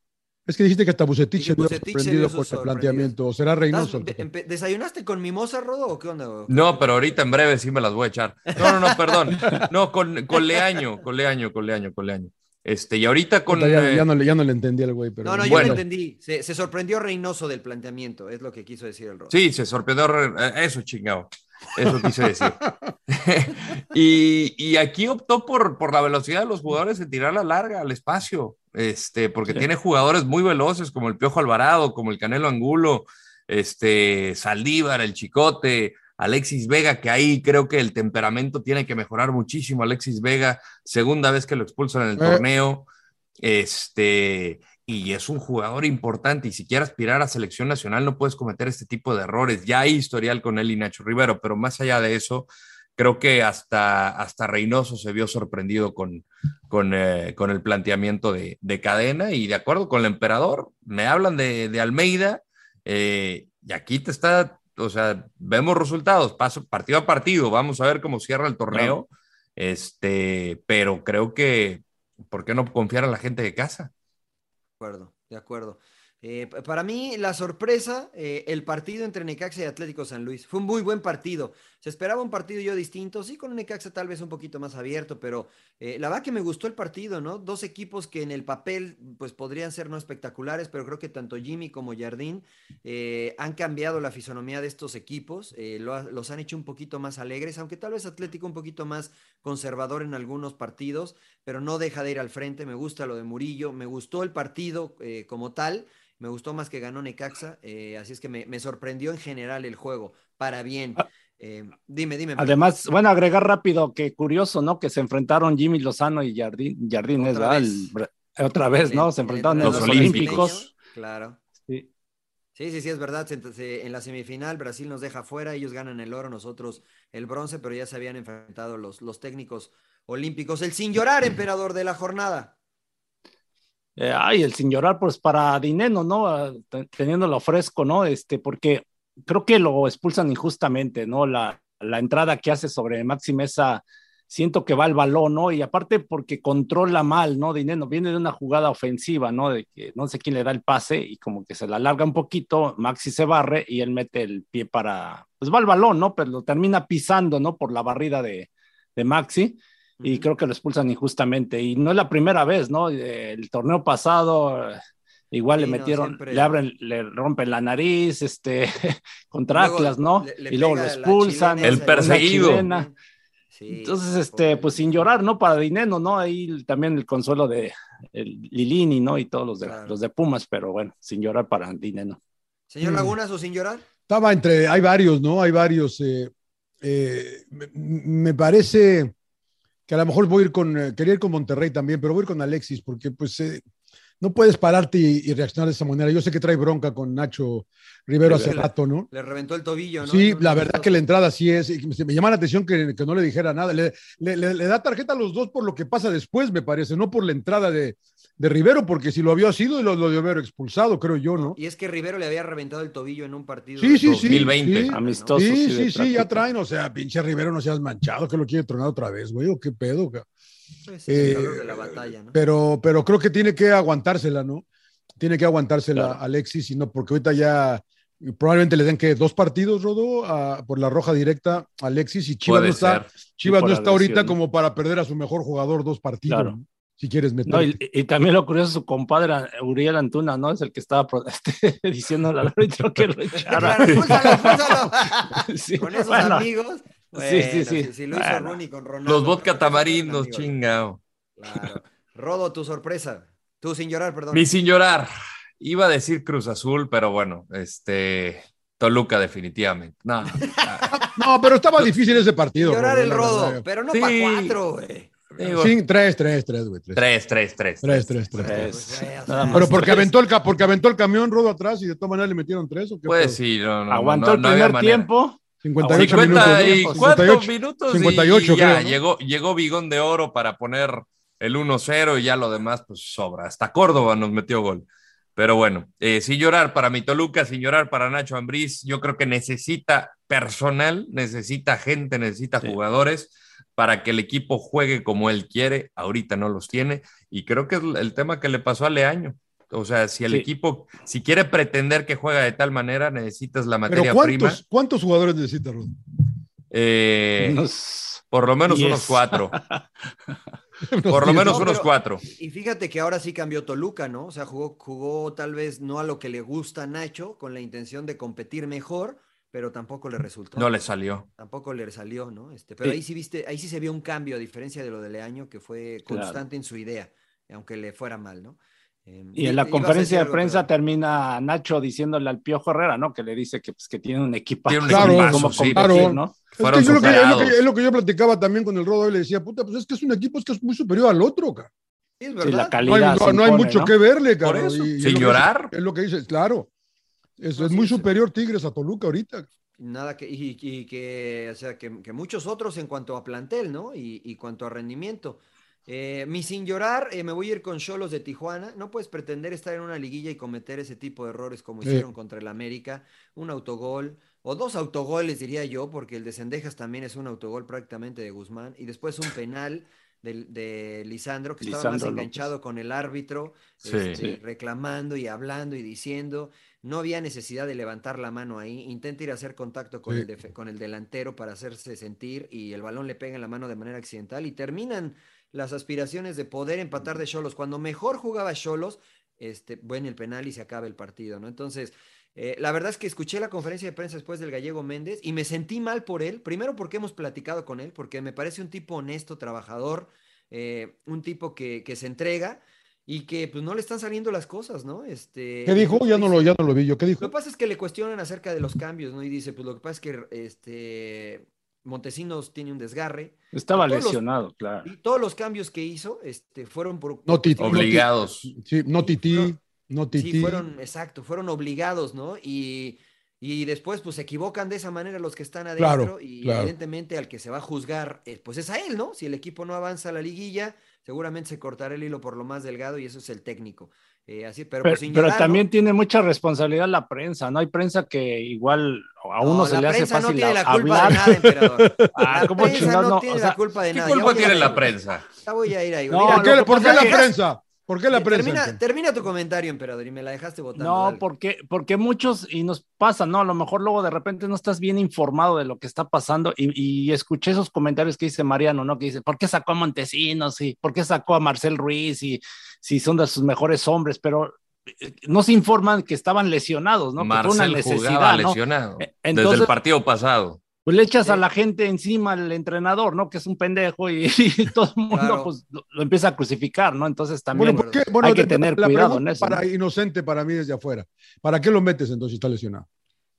Es que dijiste que hasta Bucetich se sorprendido por el planteamiento. ¿O será Reynoso? ¿Desayunaste con mimosa, Rodo, o qué onda? No, pero ahorita en breve sí me las voy a echar. No, no, no, perdón. No, con, con Leaño, con Leaño, con Leaño, con Leaño. Este, y ahorita con. Ya, eh, no, ya, no, le entendí al güey, pero. No, no, yo le entendí. Se, se, sorprendió Reynoso del planteamiento, es lo que quiso decir el Rodo. Sí, se sorprendió. Eh, eso, chingado. Eso quise decir. y, y, aquí optó por, por la velocidad de los jugadores en tirar la larga al espacio, este, porque tiene jugadores muy veloces como el Piojo Alvarado, como el Canelo Angulo, este, Saldívar, el Chicote, Alexis Vega, que ahí creo que el temperamento tiene que mejorar muchísimo. Alexis Vega, segunda vez que lo expulsan en el eh. torneo. Este, y es un jugador importante y si quiere aspirar a selección nacional no puedes cometer este tipo de errores. Ya hay historial con él y Nacho Rivero, pero más allá de eso, creo que hasta, hasta Reynoso se vio sorprendido con, con, eh, con el planteamiento de, de, cadena y de acuerdo con el emperador, me hablan de, de Almeida eh, y aquí te está, o sea, vemos resultados, paso, partido a partido, vamos a ver cómo cierra el torneo, este, pero creo que, ¿por qué no confiar a la gente de casa? De acuerdo, de acuerdo. Eh, para mí, la sorpresa, eh, el partido entre Necaxa y Atlético San Luis. Fue un muy buen partido. Se esperaba un partido yo distinto, sí, con un Necaxa tal vez un poquito más abierto, pero eh, la verdad que me gustó el partido, ¿no? Dos equipos que en el papel, pues podrían ser no espectaculares, pero creo que tanto Jimmy como Jardín han cambiado la fisonomía de estos equipos, los han hecho un poquito más alegres, aunque tal vez Atlético un poquito más conservador en algunos partidos, pero no deja de ir al frente. Me gusta lo de Murillo, me gustó el partido como tal. Me gustó más que ganó Necaxa, eh, así es que me, sorprendió en general el juego, para bien. Eh, dime, dime. Además, bueno, agregar rápido que curioso, ¿no? Que se enfrentaron Jimmy Lozano y Jardín, Jardín otra vez, otra vez ¿no? Se enfrentaron en, los, Olímpicos. Claro. Sí. Sí, sí, sí, es verdad. En la semifinal Brasil nos deja fuera, ellos ganan el oro, nosotros el bronce, pero ya se habían enfrentado los, los técnicos olímpicos. El sin llorar, emperador de la jornada. Eh, ay, el sin llorar, pues para Dineno, ¿no? Ah, teniéndolo fresco, ¿no? Este, porque creo que lo expulsan injustamente, ¿no? La, la entrada que hace sobre Maxi Mesa, siento que va al balón, ¿no? Y aparte porque controla mal, ¿no? Dineno viene de una jugada ofensiva, ¿no? De que no sé quién le da el pase y como que se la alarga un poquito, Maxi se barre y él mete el pie para, pues va al balón, ¿no? Pero lo termina pisando, ¿no? Por la barrida de, de Maxi y creo que lo expulsan injustamente. Y no es la primera vez, ¿no? El torneo pasado igual le metieron, le abren, le rompen la nariz, este, contra Atlas, ¿no? y luego lo expulsan. El perseguido. Entonces, este, pues sin llorar, ¿no? Para Dineno, ¿no? Ahí también el consuelo de el Lilini, ¿no? Y todos los de, los de Pumas, pero bueno, sin llorar para Dineno. Señor Lagunas, ¿o sin llorar? Estaba entre, hay varios, ¿no? Hay varios. Eh, eh, me parece que a lo mejor voy a ir con, eh, quería ir con Monterrey también, pero voy a ir con Alexis, porque pues eh, no puedes pararte y, reaccionar de esa manera. Yo sé que trae bronca con Nacho Rivero hace rato, ¿no? Le reventó el tobillo, ¿no? Sí, la verdad que la entrada sí es, me llama la atención que, no le dijera nada. Le, le, da tarjeta a los dos por lo que pasa después, me parece, no por la entrada de, de Rivero, porque si lo había sido, lo, lo de haber expulsado, creo yo, ¿no? Y es que Rivero le había reventado el tobillo en un partido. Sí, sí, 2020. Sí, amistoso. Sí, sí, sí, ya traen, o sea, pinche Rivero no seas manchado, que lo quiere tronar otra vez, güey, o qué pedo, pues eh, de la batalla, ¿no? pero, pero creo que tiene que aguantársela, ¿no? Tiene que aguantársela Alexis, y no, porque ahorita ya probablemente le den que dos partidos, Rodo, por la roja directa Alexis y Chivas no está, Chivas no está ahorita como para perder a su mejor jugador dos partidos. Claro si quieres meter. y, también lo curioso, su compadre Uriel Antuna, ¿no? Es el que estaba este, diciendo al árbitro que lo echara. con esos amigos. Sí, sí, sí. Si, lo hizo Ronnie con Ronaldo. Los vodka tamarindos, chingao. Claro. Rodo, tu sorpresa. Tú sin llorar, perdón. Mi sin llorar. Iba a decir Cruz Azul, pero bueno, este. Toluca, definitivamente. No, no pero estaba difícil ese partido. Llorar el rodo, pero no para cuatro, güey. Sí, tres, tres, tres, güey. Tres, tres, tres. Tres, tres, tres. Pero porque aventó, el, porque aventó el camión rodo atrás y de todas maneras le metieron tres. ¿o qué pues sí, no, no. Aguantó el primer tiempo. 58 minutos. ¿Cuántos minutos? 58, y ya, llegó, llegó Bigón de Oro para poner el 1-0 y ya lo demás, pues sobra. Hasta Córdoba nos metió gol. Pero bueno, eh, sin llorar para mi Toluca, sin llorar para Nacho Ambriz, yo creo que necesita personal, necesita gente, necesita jugadores para que el equipo juegue como él quiere. Ahorita no los tiene. Y creo que es el tema que le pasó a Leaño. O sea, si el equipo, si quiere pretender que juega de tal manera, necesitas la materia ¿cuántos, prima. ¿Cuántos jugadores necesita, Rod? Eh, por lo menos unos cuatro. por lo menos unos cuatro. Y fíjate que ahora sí cambió Toluca, ¿no? O sea, jugó, jugó tal vez no a lo que le gusta a Nacho, con la intención de competir mejor, pero tampoco le resultó. No le salió. Tampoco le salió, ¿no? Este, pero Sí. ahí sí viste, ahí sí se vio un cambio, a diferencia de lo de Leaño, que fue Claro. constante en su idea, aunque le fuera mal, ¿no? Eh, Y en la conferencia de prensa termina Nacho diciéndole al Piojo Herrera, ¿no? Que le dice que, pues, que tiene un equipo. Tiene un Claro, equipazo, cómo sí. competir, Claro. ¿no? Es, que lo que, es, lo que, superados. es lo que yo platicaba también con el Rodo y le decía, puta, pues es que es un equipo es que es muy superior al otro, cara. Sí, es Sí, la No hay, calidad. no- hay mucho ¿no? que verle, cara. Por eso, y- y sin es lo que llorar. Es lo que dices, claro. Es, No, es muy superior Tigres a Toluca ahorita. Nada que, y, y que, o sea, que, que muchos otros en cuanto a plantel, ¿no? Y, y cuanto a rendimiento. Eh, mi sin llorar, eh, me voy a ir con Cholos de Tijuana. No puedes pretender estar en una liguilla y cometer ese tipo de errores como Sí. hicieron contra el América. Un autogol, o dos autogoles, diría yo, porque el de Cendejas también es un autogol prácticamente de Guzmán. Y después un penal de, de Lisandro, que estaba más López. enganchado con el árbitro, Sí. este, Sí. reclamando y hablando y diciendo. No había necesidad de levantar la mano ahí. Intenta ir a hacer contacto con, Sí. el, defe- con el delantero para hacerse sentir y el balón le pega en la mano de manera accidental y terminan las aspiraciones de poder empatar de Cholos. Cuando mejor jugaba Cholos, este, bueno, el penal y se acaba el partido, ¿no? Entonces, eh, la verdad es que escuché la conferencia de prensa después del gallego Méndez y me sentí mal por él. Primero porque hemos platicado con él, porque me parece un tipo honesto, trabajador, eh, un tipo que, que se entrega y que pues no le están saliendo las cosas, ¿no? Este, ¿Qué dijo? Ya no, lo, ya no lo vi yo. ¿Qué lo dijo? que pasa es que le cuestionan acerca de los cambios, ¿no? Y dice, pues lo que pasa es que este, Montesinos tiene un desgarre. Estaba los- lesionado, claro. Y todos los cambios que hizo este, fueron por... No, Obligados. Sí, no tití, Fueron- no Sí, tití. fueron, exacto, fueron obligados, ¿no? Y, y después, pues, se equivocan de esa manera los que están adentro Claro, y claro. evidentemente al que se va a juzgar, eh, pues es a él, ¿no? Si el equipo no avanza a la liguilla, seguramente se cortará el hilo por lo más delgado y eso es el técnico. Eh, así, pero, Pero, pues, sin pero llorar, ¿no? también tiene mucha responsabilidad la prensa, ¿no? Hay prensa que igual a uno No, se le hace prensa fácil no tiene a- la culpa hablar. de nada, emperador. Ah, la ¿cómo prensa no tiene O sea, la culpa de ¿Qué nada. Culpa tiene la prensa? Ya voy a ir ahí. No, Mira, ¿Por qué, lo que por qué pasa la prensa? ¿Por qué la eh, prensa? termina, termina tu comentario, emperador, y me la dejaste votando. No, dale. porque, porque muchos, y nos pasa, ¿no? A lo mejor luego de repente no estás bien informado de lo que está pasando y, y escuché esos comentarios que dice Mariano, ¿no? Que dice, ¿por qué sacó a Montesinos? y ¿Por qué sacó a Marcel Ruiz? Y si son de sus mejores hombres, pero eh, no se informan que estaban lesionados, ¿no? que fue una Marcel necesidad, jugaba ¿no? lesionado. Eh, desde el partido pasado. Pues le echas a la gente encima al entrenador, ¿no? Que es un pendejo y, y todo el mundo Claro. pues lo, lo empieza a crucificar, ¿no? Entonces también Bueno, ¿por qué? Bueno, hay que tener la cuidado en eso. ¿no? Para inocente para mí desde afuera. ¿Para qué lo metes entonces si está lesionado?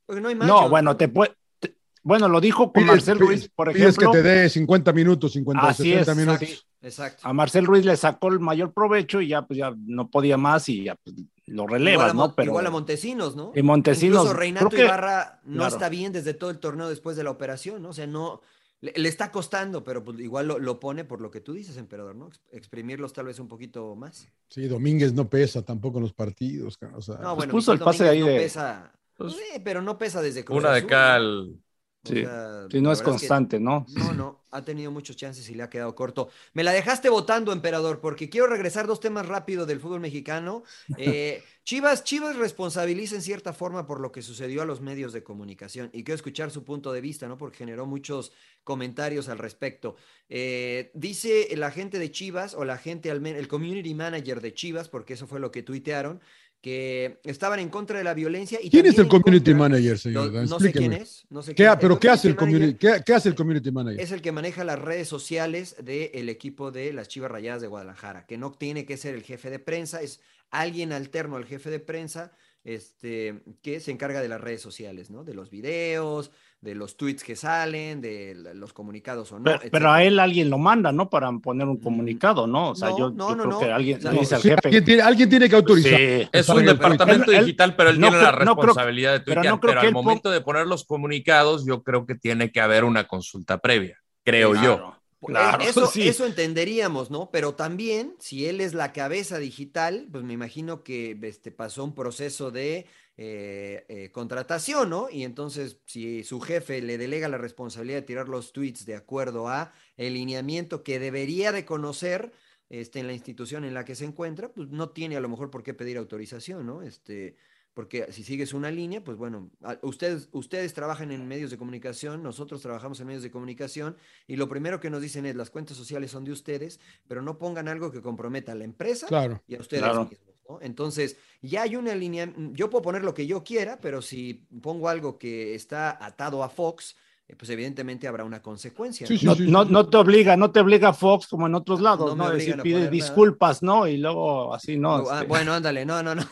Porque no hay No, machos, bueno, te puede. te- Bueno, lo dijo con Pides- Marcel pides- Ruiz, por pides ejemplo. que te dé 50 minutos, 50, Así 60 es, minutos. Exacto. A Marcel Ruiz le sacó el mayor provecho y ya, pues, ya no podía más y ya pues, lo relevas, igual, a, ¿no? Pero igual a Montesinos, ¿no? y Montesinos. Incluso Reinato que- Ibarra no claro. está bien desde todo el torneo después de la operación, ¿no? O sea, no. Le, le está costando, pero pues igual lo, lo pone por lo que tú dices, emperador, ¿no? Ex- Exprimirlos tal vez un poquito más. Sí, Domínguez no pesa tampoco en los partidos. o sea, No, bueno, puso Michel el pase Domínguez ahí no de- pesa. pues- Sí, pero no pesa desde Cruz Una de Azul, cal. Sí. sea, Sí, no es que- constante, ¿no? No, no, ha tenido muchos chances y le ha quedado corto. Me la dejaste votando, emperador, porque quiero regresar dos temas rápido del fútbol mexicano. Eh, Chivas, Chivas responsabiliza en cierta forma por lo que sucedió a los medios de comunicación y quiero escuchar su punto de vista, ¿no? Porque generó muchos comentarios al respecto. Eh, dice la gente de Chivas o la gente, al el community manager de Chivas, porque eso fue lo que tuitearon, que estaban en contra de la violencia. Y ¿Quién es el community contra- manager, señor? No, no sé quién es. No sé ¿Qué, quién ha- es. ¿Pero qué hace el community community, manager qué, qué hace el community manager? es el que maneja las redes sociales del equipo de las Chivas Rayadas de Guadalajara, que no tiene que ser el jefe de prensa, es alguien alterno al jefe de prensa, este, que se encarga de las redes sociales, ¿no? De los videos, de los tweets que salen, de los comunicados o no. Pero, pero a él alguien lo manda, ¿no? Para poner un comunicado, ¿no? O sea, No, yo, no, yo no, creo no. que alguien le dice al Sí, jefe. alguien, tiene, alguien tiene que autorizar. Sí. Es un departamento él- digital, pero él no tiene la creo- no creo- responsabilidad de pero tuitear. Pero, al momento de poner los comunicados, yo creo que tiene que haber una consulta previa, creo yo. Claro, Eh, eso, sí. eso entenderíamos, ¿no? Pero también, si él es la cabeza digital, pues me imagino que este, pasó un proceso de eh, eh, contratación, ¿no? Y entonces, si su jefe le delega la responsabilidad de tirar los tweets de acuerdo a el lineamiento que debería de conocer este, en la institución en la que se encuentra, pues no tiene a lo mejor por qué pedir autorización, ¿no? Este, porque si sigues una línea, pues bueno, ustedes, ustedes trabajan en medios de comunicación, nosotros trabajamos en medios de comunicación, y lo primero que nos dicen es las cuentas sociales son de ustedes, pero no pongan algo que comprometa a la empresa Claro. y a ustedes Claro. mismos. Entonces, ya hay una línea, yo puedo poner lo que yo quiera, pero si pongo algo que está atado a Fox, pues evidentemente habrá una consecuencia. Sí, sí, No, sí, no, sí. no te obliga, no te obliga Fox como en otros lados, No Decir, nada. disculpas, ¿no? Y luego así, ¿no? Ah, Este, bueno, ándale, no, no, no.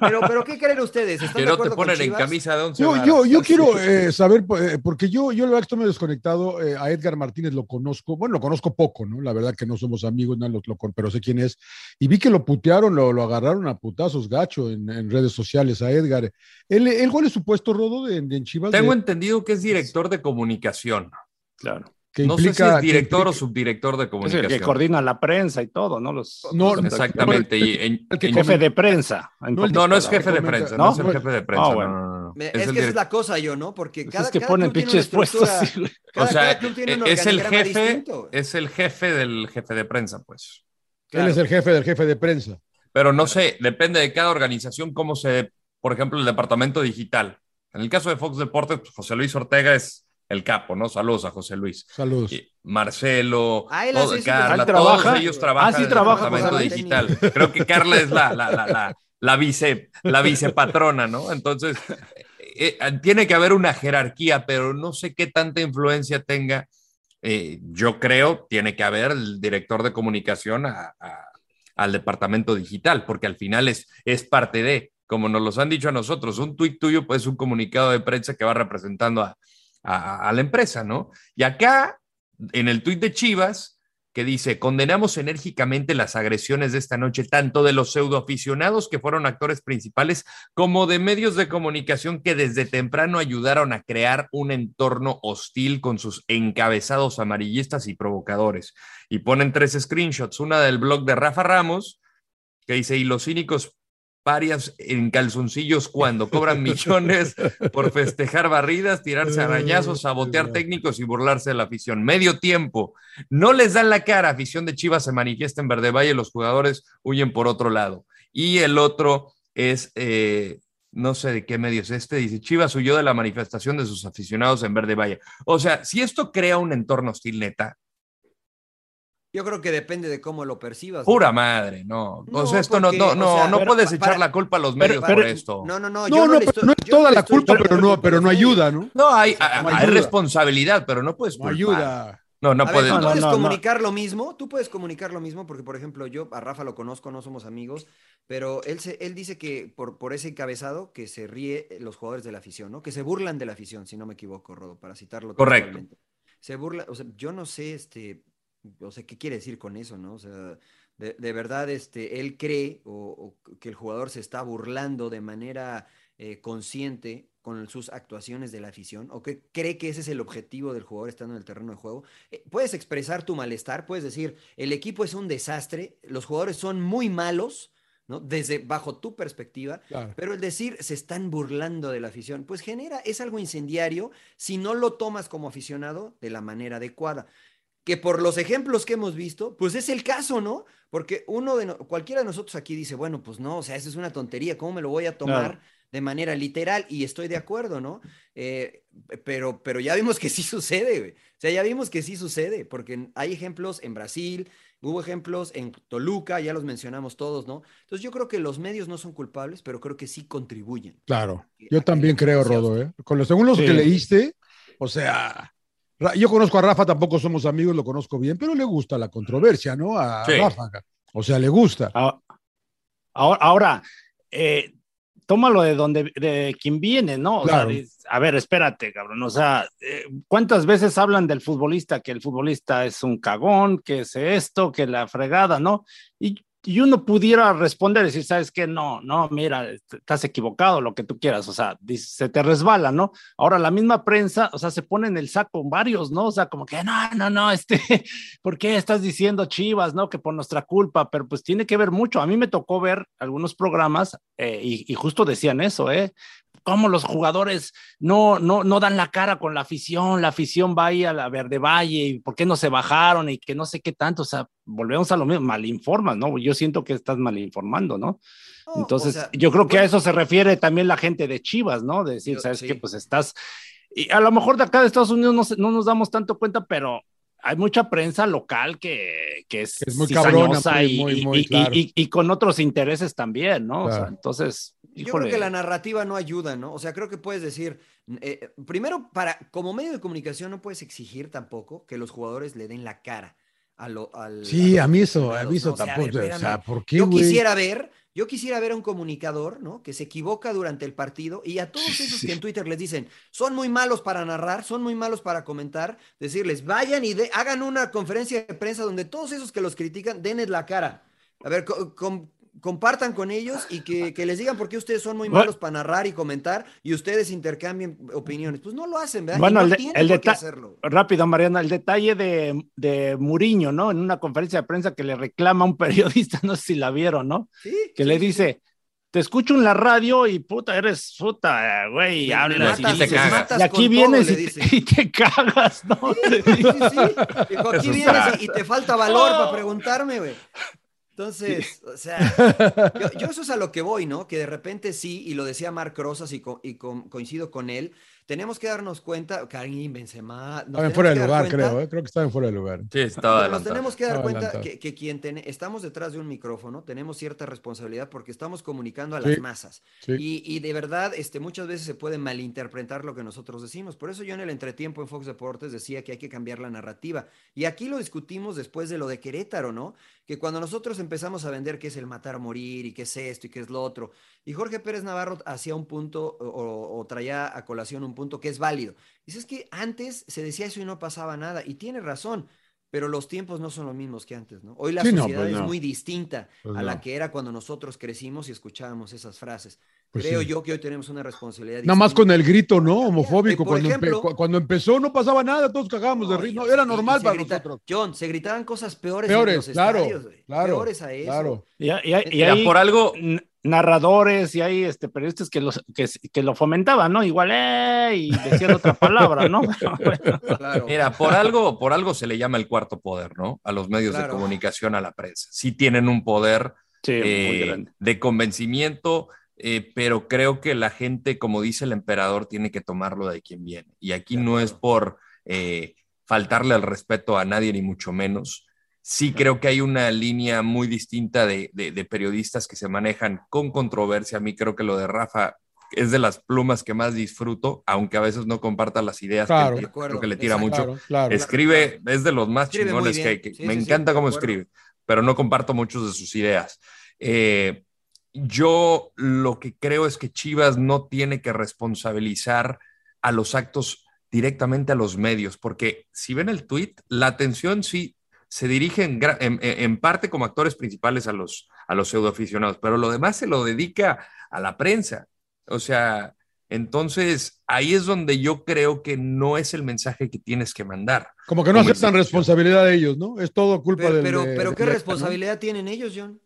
Pero, pero ¿qué creen ustedes? ¿Están Que no te ponen en camisa de once Yo, varas. yo, yo quiero eh, saber, eh, porque yo, yo la verdad estoy medio desconectado, eh, a Edgar Martínez lo conozco, bueno, lo conozco poco, ¿no? La verdad que no somos amigos, no, lo- lo con- pero sé quién es. Y vi que lo putearon, lo, lo agarraron a putazos gacho en, en redes sociales a Edgar. ¿Él, él cuál es su puesto, Rodo, de, de en Chivas? Tengo De- entendido que es director de comunicación. claro. que no sé si es director o subdirector de Es el comunicación. que coordina la prensa y todo, ¿no? Los, No, los- Exactamente. y en- el que en- jefe de prensa. en No, no, no es jefe de prensa, ¿no? no, es el jefe de prensa. No, bueno. no, no, no. Me- Es que esa es la cosa yo, ¿no? Porque cada, es que cada ponen pinches puestos. sí, o sea, un es el jefe, distinto. es el jefe del jefe de prensa, pues. Él es el jefe del jefe de prensa. Pero no sé, depende de cada organización cómo se, por ejemplo, el departamento digital. En el caso de Fox Deportes, pues, José Luis Ortega es el capo, ¿no? Saludos a José Luis. Saludos. Y Marcelo, todo-. Carla, ¿Ah, trabaja? todos ellos trabajan Ah, sí en el trabaja, departamento digital. Creo que Carla es la, la, la, la, la vice, la vicepatrona, ¿no? Entonces, eh, eh, tiene que haber una jerarquía, pero no sé qué tanta influencia tenga. Eh, yo creo tiene que haber el director de comunicación a- a- al departamento digital, porque al final es, es parte de, como nos los han dicho a nosotros, un tuit tuyo pues un comunicado de prensa que va representando a, a- a la empresa, ¿no? Y acá, en el tuit de Chivas, que dice, condenamos enérgicamente las agresiones de esta noche, tanto de los pseudoaficionados que fueron actores principales, como de medios de comunicación que desde temprano ayudaron a crear un entorno hostil con sus encabezados amarillistas y provocadores. Y ponen tres screenshots, una del blog de Rafa Ramos, que dice, y los cínicos parias en calzoncillos cuando cobran millones por festejar barridas, tirarse arañazos, sabotear técnicos y burlarse de la afición. Medio tiempo. No les dan la cara. Afición de Chivas se manifiesta en Verde Valle, los jugadores huyen por otro lado. Y el otro es, eh, no sé de qué medios este, dice, Chivas huyó de la manifestación de sus aficionados en Verde Valle. O sea, si esto crea un entorno hostil neta, Yo creo que depende de cómo lo percibas. ¿no? pura madre, no. o sea, esto no, porque, no, o no, sea, no pero puedes echar para- la culpa a los medios pero- por esto. No, no, no. No, yo no, le pero estoy- no es toda la estoy culpa, pero no, pero no ayuda, ¿no? No, hay, no hay responsabilidad, pero no puedes No culpar. ayuda. No, no a ver, puedes. tú no, puedes no, no. comunicar lo mismo, tú puedes comunicar lo mismo, porque por ejemplo, yo a Rafa lo conozco, no somos amigos, pero él, se, él dice que por, por ese encabezado que se ríe los jugadores de la afición, ¿no? Que se burlan de la afición, si no me equivoco, Rodo, para citarlo. Correcto. Se burla, o sea, yo no sé, este, o sea, qué quiere decir con eso, ¿no? O sea, de, de verdad, este, él cree o, o que el jugador se está burlando de manera eh, consciente con sus actuaciones de la afición, o que cree que ese es el objetivo del jugador estando en el terreno de juego. Eh, puedes expresar tu malestar, puedes decir, el equipo es un desastre, los jugadores son muy malos, ¿no? Desde bajo tu perspectiva, Claro. pero el decir se están burlando de la afición, pues genera, es algo incendiario si no lo tomas como aficionado de la manera adecuada. Que por los ejemplos que hemos visto, pues es el caso, ¿no? Porque uno de no- cualquiera de nosotros aquí dice, bueno, pues no, o sea, eso es una tontería, ¿cómo me lo voy a tomar de manera literal? Y estoy de acuerdo, ¿no? Eh, pero, pero ya vimos que sí sucede, güey. O sea, ya vimos que sí sucede, porque hay ejemplos en Brasil, hubo ejemplos en Toluca, ya los mencionamos todos, ¿no? Entonces yo creo que los medios no son culpables, pero creo que sí contribuyen. Claro, yo también creo, Rodo. ¿eh? Con lo, según los Sí. que leíste, o sea, yo conozco a Rafa, tampoco somos amigos, lo conozco bien, pero le gusta la controversia, ¿no? A Sí. Rafa. O sea, le gusta. Ah, Ahora, ahora eh, tómalo de donde, de quien viene, ¿no? O Claro. sea, a ver, espérate, cabrón. O sea, eh, ¿cuántas veces hablan del futbolista que el futbolista es un cagón, que es esto, que la fregada, ¿no? Y, y uno pudiera responder, decir, ¿sabes qué? No, no, mira, est- estás equivocado, lo que tú quieras, o sea, se te resbala, ¿no? Ahora la misma prensa, o sea, se pone en el saco varios, ¿no? O sea, como que, no, no, no, este, ¿por qué estás diciendo Chivas, no? Que por nuestra culpa, pero pues tiene que ver mucho. A mí me tocó ver algunos programas eh, y, y justo decían eso, ¿eh? Cómo los jugadores no, no, no dan la cara con la afición, la afición va ahí a la Verde Valle, y por qué no se bajaron y que no sé qué tanto, o sea, volvemos a lo mismo, malinformas, ¿no? Yo siento que estás malinformando, ¿no? No, Entonces, o sea, yo creo que a eso se refiere también la gente de Chivas, ¿no? De decir, Yo- ¿sabes sí. qué? Pues estás, y a lo mejor de acá de Estados Unidos no, no nos damos tanto cuenta, pero hay mucha prensa local que, que es, Es muy cabrona, muy, y, muy, muy, y- y- claro. y- y con otros intereses también, ¿no? O sea, entonces, Yo creo que la narrativa no ayuda, ¿no? O sea, creo que puedes decir, eh, primero, para, como medio de comunicación no puedes exigir tampoco que los jugadores le den la cara a lo, al... Sí, los a mí eso, a mí eso a tampoco. O sea. ¿por qué, Yo quisiera ver, yo quisiera ver a un comunicador, ¿no? Que se equivoca durante el partido y a todos esos sí. que en Twitter les dicen, son muy malos para narrar, son muy malos para comentar, decirles, vayan y de- hagan una conferencia de prensa donde todos esos que los critican denles la cara. A ver, co- com- compartan con ellos y que, que les digan por qué ustedes son muy Bueno. malos para narrar y comentar y ustedes intercambien opiniones. Pues no lo hacen, ¿verdad? Y Bueno, no el de- tienen el por qué hacerlo. Rápido, Mariana, el detalle de, de Muriño, ¿no? En una conferencia de prensa que le reclama a un periodista, no sé si la vieron, ¿no? Sí, Que sí, le sí, dice, te escucho en la radio y puta, eres puta, güey, me hablas y matas, te cagas. y aquí con todo", vienes y, te, y te cagas, ¿no? Sí, sí, sí. Dijo, aquí vienes y, y te falta valor para preguntarme, güey. Entonces, o sea, yo, yo eso es a lo que voy, ¿no? Que de repente sí, y lo decía Marc Rosas y, co- y co- coincido con él, tenemos que darnos cuenta, Karim Benzema, Estaba en fuera de lugar, cuenta- creo, ¿eh? Creo que estaba en fuera de lugar. Sí, estaba nos tenemos que dar Estaba cuenta que, que quien ten- estamos detrás de un micrófono tenemos cierta responsabilidad porque estamos comunicando a Sí, las masas. sí. Y, y de verdad, este, muchas veces se puede malinterpretar lo que nosotros decimos. Por eso yo en el entretiempo en Fox Deportes decía que hay que cambiar la narrativa. Y aquí lo discutimos después de lo de Querétaro, ¿no? Que cuando nosotros empezamos a vender qué es el matar, morir y qué es esto y qué es lo otro. Y Jorge Pérez Navarro hacía un punto o- traía a colación un punto que es válido. Dice, es que antes se decía eso y no pasaba nada. Y tiene razón. Pero los tiempos no son los mismos que antes, ¿no? Hoy la Sí, no, sociedad pues es muy distinta Pues a la no. que era cuando nosotros crecimos y escuchábamos esas frases. Pues Creo sí. yo que hoy tenemos una responsabilidad. Nada más con el grito, ¿no? Homofóbico. Por cuando, ejemplo- cuando empezó no pasaba nada, todos cagábamos de No, risa. No, era normal para grita- nosotros. John, se gritaban cosas peores, Peores, en los claro, estadios, claro, Peores a eso. claro. Y, y- y hay por algo, narradores y hay este, periodistas que, los, que, que lo fomentaban, ¿no? Igual, ¡eh! Y decían otra palabra, ¿no? Claro. Mira, por algo, por algo se le llama el cuarto poder, ¿no? A los medios Claro. de comunicación, a la prensa. Sí tienen un poder Sí, muy eh, grande. de convencimiento, eh, pero creo que la gente, como dice el emperador, tiene que tomarlo de quien viene. Y aquí no es por eh, faltarle al respeto a nadie, ni mucho menos. Sí creo que hay una línea muy distinta de, de- de periodistas que se manejan con controversia. A mí creo que lo de Rafa es de las plumas que más disfruto, aunque a veces no comparta las ideas Claro. que acuerdo, creo que le tira exacto. mucho. Claro, claro. Escribe, es de los más Escribe chingones que, que- Sí, me sí, sí, encanta de cómo escribe, pero no comparto muchas de sus ideas. Eh, yo lo que creo es que Chivas no tiene que responsabilizar a los actos directamente a los medios, porque si ven el tweet, la atención sí se dirige en, parte como actores principales a los, a los pseudoaficionados, pero lo demás se lo dedica a la prensa. O sea, entonces ahí es donde yo creo que no es el mensaje que tienes que mandar. Como que no como aceptan responsabilidad de ellos, ¿no? Es todo culpa Pero, del. pero, de- pero de ¿qué responsabilidad tienen ellos, John?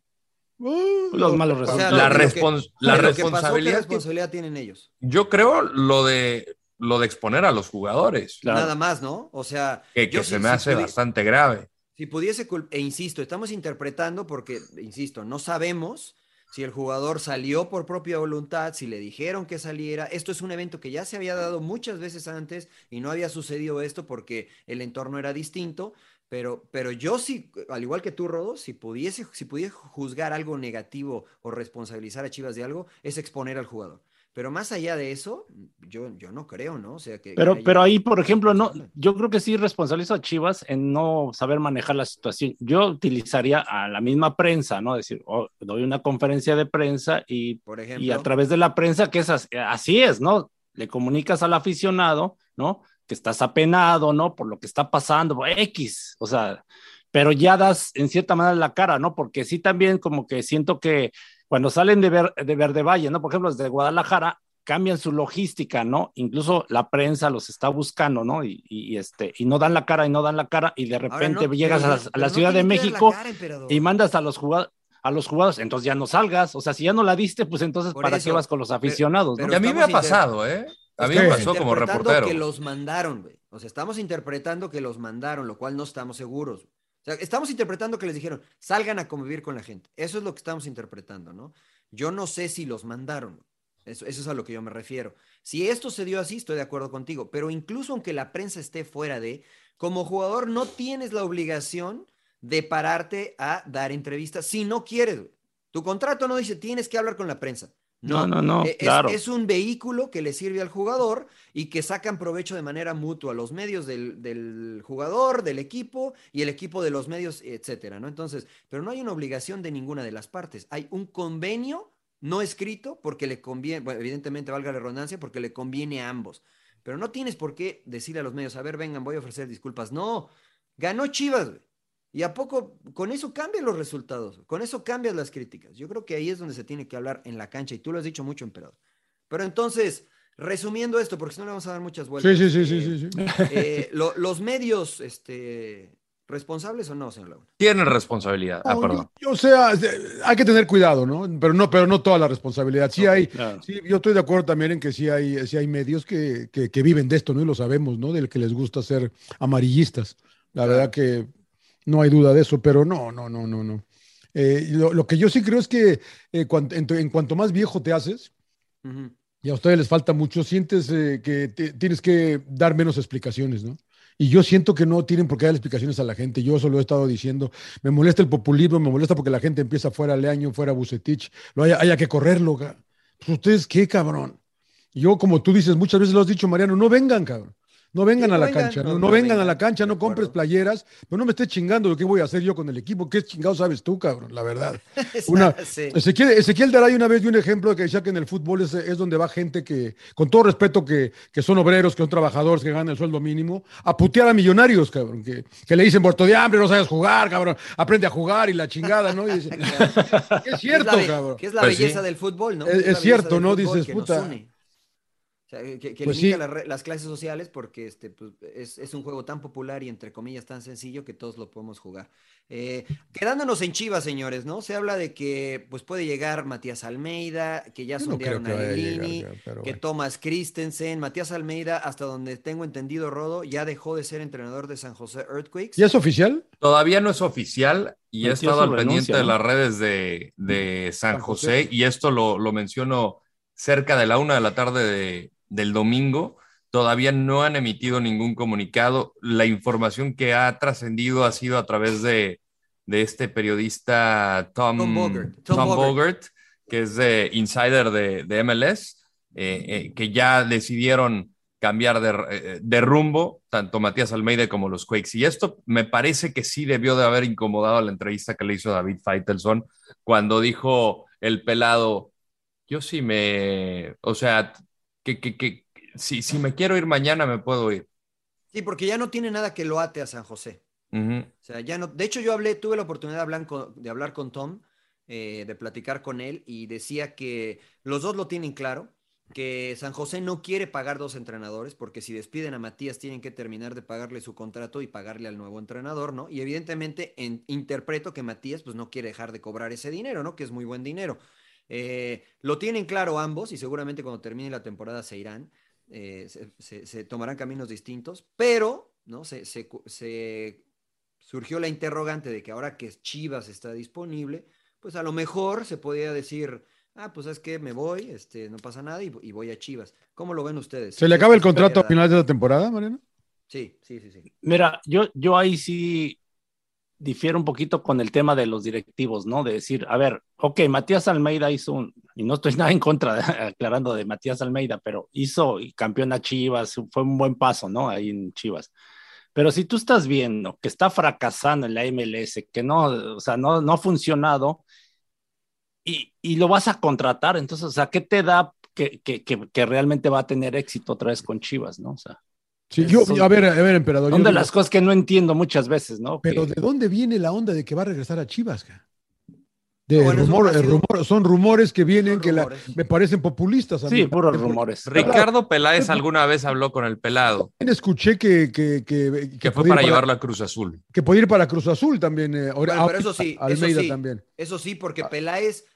Uh, Los malos O sea, resultados. La que- respons- la de lo que pasó, ¿qué responsabilidad que- responsabilidad tienen ellos? Yo creo lo de lo de exponer a los jugadores, Claro. Nada más, ¿no? O sea, que, que yo se me si hace bastante grave. Si pudiese, e insisto, estamos interpretando porque, insisto, no sabemos si el jugador salió por propia voluntad, si le dijeron que saliera. Esto es un evento que ya se había dado muchas veces antes y no había sucedido esto porque el entorno era distinto. Pero, pero yo sí, al igual que tú, Rodo, si pudiese, si pudiese juzgar algo negativo o responsabilizar a Chivas de algo, es exponer al jugador. Pero más allá de eso, yo, yo no creo, ¿no? O sea que. Pero, que pero haya- ahí, por ejemplo, no, yo creo que sí responsabilizo a Chivas en no saber manejar la situación. Yo utilizaría a la misma prensa, ¿no? Decir, oh, doy una conferencia de prensa y, Por ejemplo. y a través de la prensa, que es as- así es, ¿no? Le comunicas al aficionado, ¿no? Que estás apenado, ¿no? Por lo que está pasando, X, o sea, pero ya das en cierta manera la cara, ¿no? Porque sí también como que siento que cuando salen de, Ver- de Verde Valle, ¿no? Por ejemplo, desde Guadalajara, cambian su logística, ¿no? Incluso la prensa los está buscando, ¿no? Y, y, este, y no dan la cara y no dan la cara y de repente no, llegas pero a la, a no Ciudad de México cara, y mandas a los jugadores a los jugadores, entonces ya no salgas, o sea, si ya no la diste, pues entonces Por ¿para eso, qué vas con los aficionados? pero ¿no? Y a mí me ha pasado, ¿eh? A mí me Estamos pasó como interpretando reportero. que los mandaron, güey. O sea, estamos interpretando que los mandaron, lo cual no estamos seguros. O sea, estamos interpretando que les dijeron, salgan a convivir con la gente. Eso es lo que estamos interpretando, ¿no? Yo no sé si los mandaron. Eso, eso es a lo que yo me refiero. Si esto se dio así, estoy de acuerdo contigo. Pero incluso aunque la prensa esté fuera de, como jugador no tienes la obligación de pararte a dar entrevistas si no quieres. güey. Tu contrato no dice tienes que hablar con la prensa. No, no, no, Eh, es, claro. es un vehículo que le sirve al jugador y que sacan provecho de manera mutua los medios del, del jugador, del equipo y el equipo de los medios, etcétera, ¿no? Entonces, pero no hay una obligación de ninguna de las partes. Hay un convenio no escrito porque le conviene, bueno, evidentemente valga la redundancia, porque le conviene a ambos. Pero no tienes por qué decirle a los medios, a ver, vengan, voy a ofrecer disculpas. No, ganó Chivas, güey. Y a poco, con eso cambian los resultados, con eso cambian las críticas. Yo creo que ahí es donde se tiene que hablar en la cancha, y tú lo has dicho mucho, emperador. Pero entonces, resumiendo esto, porque si no le vamos a dar muchas vueltas. Sí, sí, sí, eh, sí, sí, sí. eh, lo- los medios, este, responsables o no, señor Laguna. Tienen responsabilidad. Ah, perdón. yo- o sea, hay que tener cuidado, ¿no? Pero no, pero no toda la responsabilidad. Sí hay, Claro. sí, yo estoy de acuerdo también en que sí hay, sí hay medios que, que, que viven de esto, ¿no? Y lo sabemos, ¿no? Del que les gusta ser amarillistas. La Claro. verdad que no hay duda de eso, pero no, no, no, no, no. Eh, lo, lo que yo sí creo es que eh, en, en cuanto más viejo te haces, y a ustedes les falta mucho, sientes eh, que te- tienes que dar menos explicaciones, ¿no? Y yo siento que no tienen por qué dar explicaciones a la gente. Yo eso lo he estado diciendo. Me molesta el populismo, me molesta porque la gente empieza fuera Leaño, fuera Bucetich, lo haya, haya que correrlo. Pues ustedes qué, cabrón. Yo, como tú dices, muchas veces lo has dicho, Mariano, no vengan, cabrón. No vengan Sí, a la vengan, cancha, no, no, vengan a la cancha, no compres acuerdo. playeras, pero no me estés chingando de qué voy a hacer yo con el equipo. ¿Qué chingado sabes tú, cabrón? La verdad. Una, Sí. Ezequiel, Ezequiel Daray una vez dio un ejemplo de que decía que en el fútbol es, es donde va gente que, con todo respeto, que, que son obreros, que son trabajadores, que ganan el sueldo mínimo, a putear a millonarios, cabrón, que, que le dicen muerto de hambre, no sabes jugar, cabrón, aprende a jugar y la chingada, ¿no? Y dice, es cierto, que es la, be- cabrón. que es la Pues belleza sí. del fútbol, ¿no? Es- es cierto, ¿no? Dices, puta. Une. O sea, que, que Pues limita sí. las clases sociales porque este, pues, es, es un juego tan popular y entre comillas tan sencillo que todos lo podemos jugar. Eh, quedándonos en Chivas, señores, ¿no? Se habla de que pues, puede llegar Matías Almeida, que ya no sondearon que a pero que bueno. Thomas Christensen, Matías Almeida, hasta donde tengo entendido, Rodo, ya dejó de ser entrenador de San José Earthquakes. ¿Ya es oficial? Todavía no es oficial y he Metió estado al pendiente de ¿no? las redes de, de San San José, José. y esto lo, lo menciono cerca de la una de la tarde de- del domingo. Todavía no han emitido ningún comunicado. La información que ha trascendido ha sido a través de, de este periodista Tom, Tom. Bogert, que es de insider de, de MLS, eh, eh, que ya decidieron cambiar de, eh, de rumbo, tanto Matías Almeida como los Quakes. Y esto me parece que sí debió de haber incomodado la entrevista que le hizo David Feitelson cuando dijo el pelado, yo sí me, o sea, que, que, que si, si me quiero ir mañana me puedo ir. Sí, porque ya no tiene nada que lo ate a San José. O sea, ya no. De hecho, yo hablé, tuve la oportunidad de hablar con, de hablar con Tom, eh, de platicar con él, y decía que los dos lo tienen claro, que San José no quiere pagar dos entrenadores, porque si despiden a Matías tienen que terminar de pagarle su contrato y pagarle al nuevo entrenador, ¿no? Y evidentemente en- interpreto que Matías pues no quiere dejar de cobrar ese dinero, ¿no? Que es muy buen dinero. Eh, lo tienen claro ambos y seguramente cuando termine la temporada se irán, eh, se, se- se tomarán caminos distintos, pero, ¿no? Se, se surgió la interrogante de que ahora que Chivas está disponible, pues a lo mejor se podía decir, ah, pues es que me voy, este, no pasa nada y, y voy a Chivas. ¿Cómo lo ven ustedes? ¿Se le acaba el ¿Esto contrato a final de la temporada, Mariano? Sí, sí, sí, sí. Mira, yo, yo ahí sí difiero un poquito con el tema de los directivos, ¿no? De decir, a ver, ok, Matías Almeida hizo un, y no estoy nada en contra, de- aclarando de Matías Almeida, pero hizo y campeón a Chivas, fue un buen paso, ¿no? Ahí en Chivas. Pero si tú estás viendo que está fracasando en la MLS, que no, o sea, no, no ha funcionado y, y lo vas a contratar, entonces, o sea, ¿qué te da que, que, que, que realmente va a tener éxito otra vez con Chivas, ¿no? O sea, Sí, Es- yo, son- a ver, a ver, emperador. son de digo- las cosas que no entiendo muchas veces, ¿no? Pero Que- ¿de dónde viene la onda de que va a regresar a Chivas? ca? De No, bueno, eso rumor- ha sido- rumor- son rumores que vienen que la- me parecen populistas. a Sí, mí. puros rumores. Ricardo Peláez alguna vez habló con el pelado, También escuché que, que, que, que fue para llevarlo a Cruz Azul. que podía ir para Cruz Azul también. eh, pero eso sí, Almeida eso sí. también. Eso sí, porque Ah. Peláez,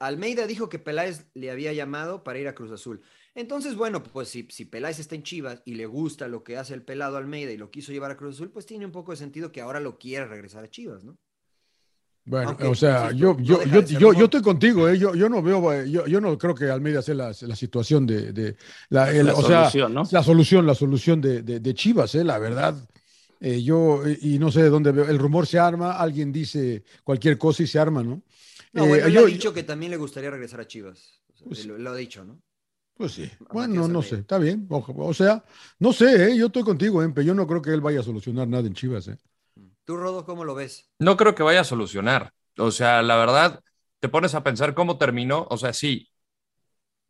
Almeida dijo que Peláez le había llamado para ir a Cruz Azul. Entonces, bueno, pues si, si Peláez está en Chivas y le gusta lo que hace el pelado Almeida y lo quiso llevar a Cruz Azul, pues tiene un poco de sentido que ahora lo quiera regresar a Chivas, ¿no? Bueno, Aunque, o sea, yo, no yo, yo, yo, estoy contigo, eh, yo, yo no veo, eh, yo, yo no creo que Almeida sea la, la situación de, de la, el- La o sea, solución, ¿no? la solución, la solución de, de- de Chivas, eh, la verdad. Eh, yo, y no sé de dónde veo, el rumor se arma, alguien dice cualquier cosa y se arma, ¿no? No, Eh, bueno, él yo- ha dicho que también le gustaría regresar a Chivas. O sea, Pues- lo, lo ha dicho, ¿no? Pues sí. a Bueno, no sé, está bien. O, o sea, no sé, ¿eh? yo estoy contigo, ¿eh? pero yo no creo que él vaya a solucionar nada en Chivas. ¿eh? ¿Tú, Rodo, cómo lo ves? No creo que vaya a solucionar. O sea, la verdad, te pones a pensar cómo terminó. O sea, sí,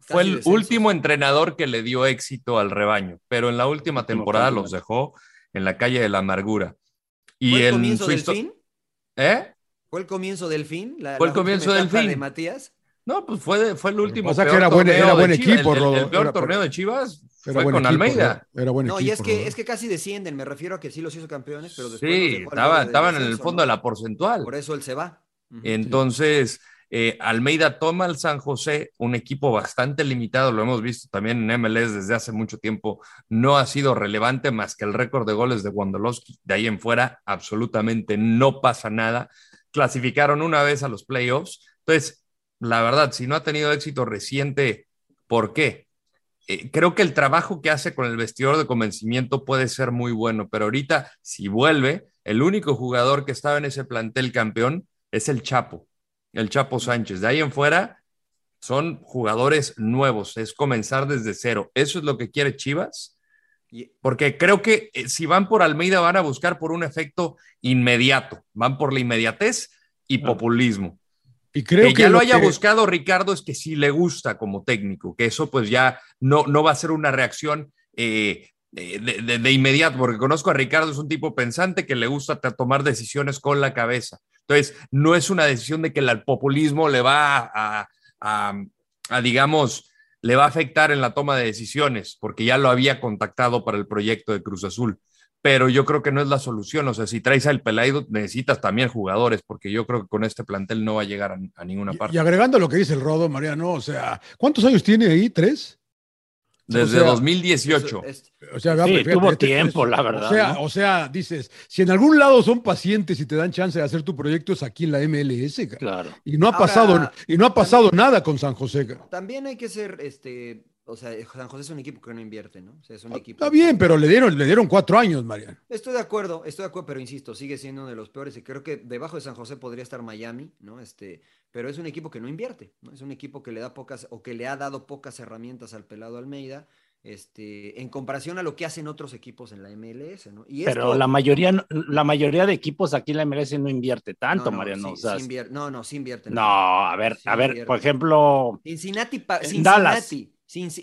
fue el último entrenador que le dio éxito al rebaño, pero en la última temporada los dejó en la calle de la amargura. Y ¿Fue el en comienzo su del fin? ¿Eh? ¿Fue el comienzo del fin? La- Fue el comienzo del fin. de Matías. No, pues fue, fue el último. pasa que peor era buen- era buen de equipo, El- el, peor Era- torneo de Chivas fue con equipo, Almeida. ¿no? Era buen No, equipo. y es que, Rodo. es que casi descienden, me refiero a que sí los hizo campeones, pero después Sí, al estaba- del estaban en el fondo ¿no? de la porcentual. Por eso él se va. Entonces, eh, Almeida toma al San José, un equipo bastante limitado, lo hemos visto también en MLS desde hace mucho tiempo, no ha sido relevante más que el récord de goles de Wondolowski. De ahí en fuera, absolutamente no pasa nada. Clasificaron una vez a los playoffs. Entonces, la verdad, si no ha tenido éxito reciente, ¿por qué? Eh, creo que el trabajo que hace con el vestidor de convencimiento puede ser muy bueno, pero ahorita, si vuelve, el único jugador que estaba en ese plantel campeón es el Chapo, el Chapo Sánchez. De ahí en fuera son jugadores nuevos, es comenzar desde cero. Eso es lo que quiere Chivas, porque creo que eh, si van por Almeida van a buscar por un efecto inmediato, van por la inmediatez y populismo. Y creo que que ya lo haya que- buscado Ricardo es que sí le gusta como técnico, que eso pues ya no, no va a ser una reacción eh, eh, de, de- de inmediato, porque conozco a Ricardo, es un tipo pensante que le gusta ta- tomar decisiones con la cabeza. Entonces, no es una decisión de que el populismo le va a, a- a, digamos, le va a afectar en la toma de decisiones, porque ya lo había contactado para el proyecto de Cruz Azul. Pero yo creo que no es la solución. O sea, si traes al Pelaido, necesitas también jugadores, porque yo creo que con este plantel no va a llegar a, a ninguna Y, parte. y agregando lo que dice el Rodo, Mariano, o sea, ¿cuántos años tiene ahí? ¿Tres? Desde o sea, 2018. Eso es- O sea, Sí, fíjate, tuvo este- tiempo, es- la verdad, O sea, ¿no? o sea, dices, si en algún lado son pacientes y te dan chance de hacer tu proyecto es aquí en la MLS, cara. Claro. Y no ha Ahora, pasado, y no ha pasado nada con San José. cara. También hay que ser, este, o sea, San José es un equipo que no invierte, ¿no? O sea, es un equipo. Ah, Está bien, pero le dieron, le dieron cuatro años, Mariano. Estoy de acuerdo, estoy de acuerdo, pero insisto, sigue siendo uno de los peores y creo que debajo de San José podría estar Miami, ¿no? Este, pero es un equipo que no invierte, ¿no? Es un equipo que le da pocas o que le ha dado pocas herramientas al pelado Almeida, este, en comparación a lo que hacen otros equipos en la MLS, ¿no? Y Pero esto- la mayoría, no- la mayoría de equipos aquí en la MLS no invierte tanto, no, no, Mariano. sí- o sea, sí invier- no, no, sí invierte. no, a ver, Sí a ver, invierte. por ejemplo, Cincinnati, pa- En Cincinnati,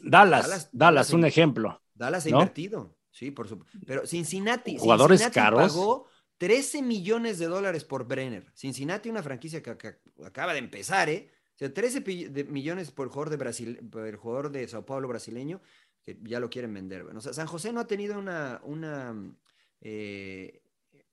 Dallas. Dallas, Dallas, un ejemplo. Dallas ha ¿no? invertido, sí, por supuesto. Pero Cincinnati, Jugadores Cincinnati caros. pagó 13 millones de dólares por Brenner. Cincinnati, una franquicia que, que acaba de empezar, ¿eh? O sea, 13 pi- de- millones por el jugador de Brasil, por el jugador de Sao Paulo brasileño, que ya lo quieren vender. Bueno, o sea, San José no ha tenido una, una eh,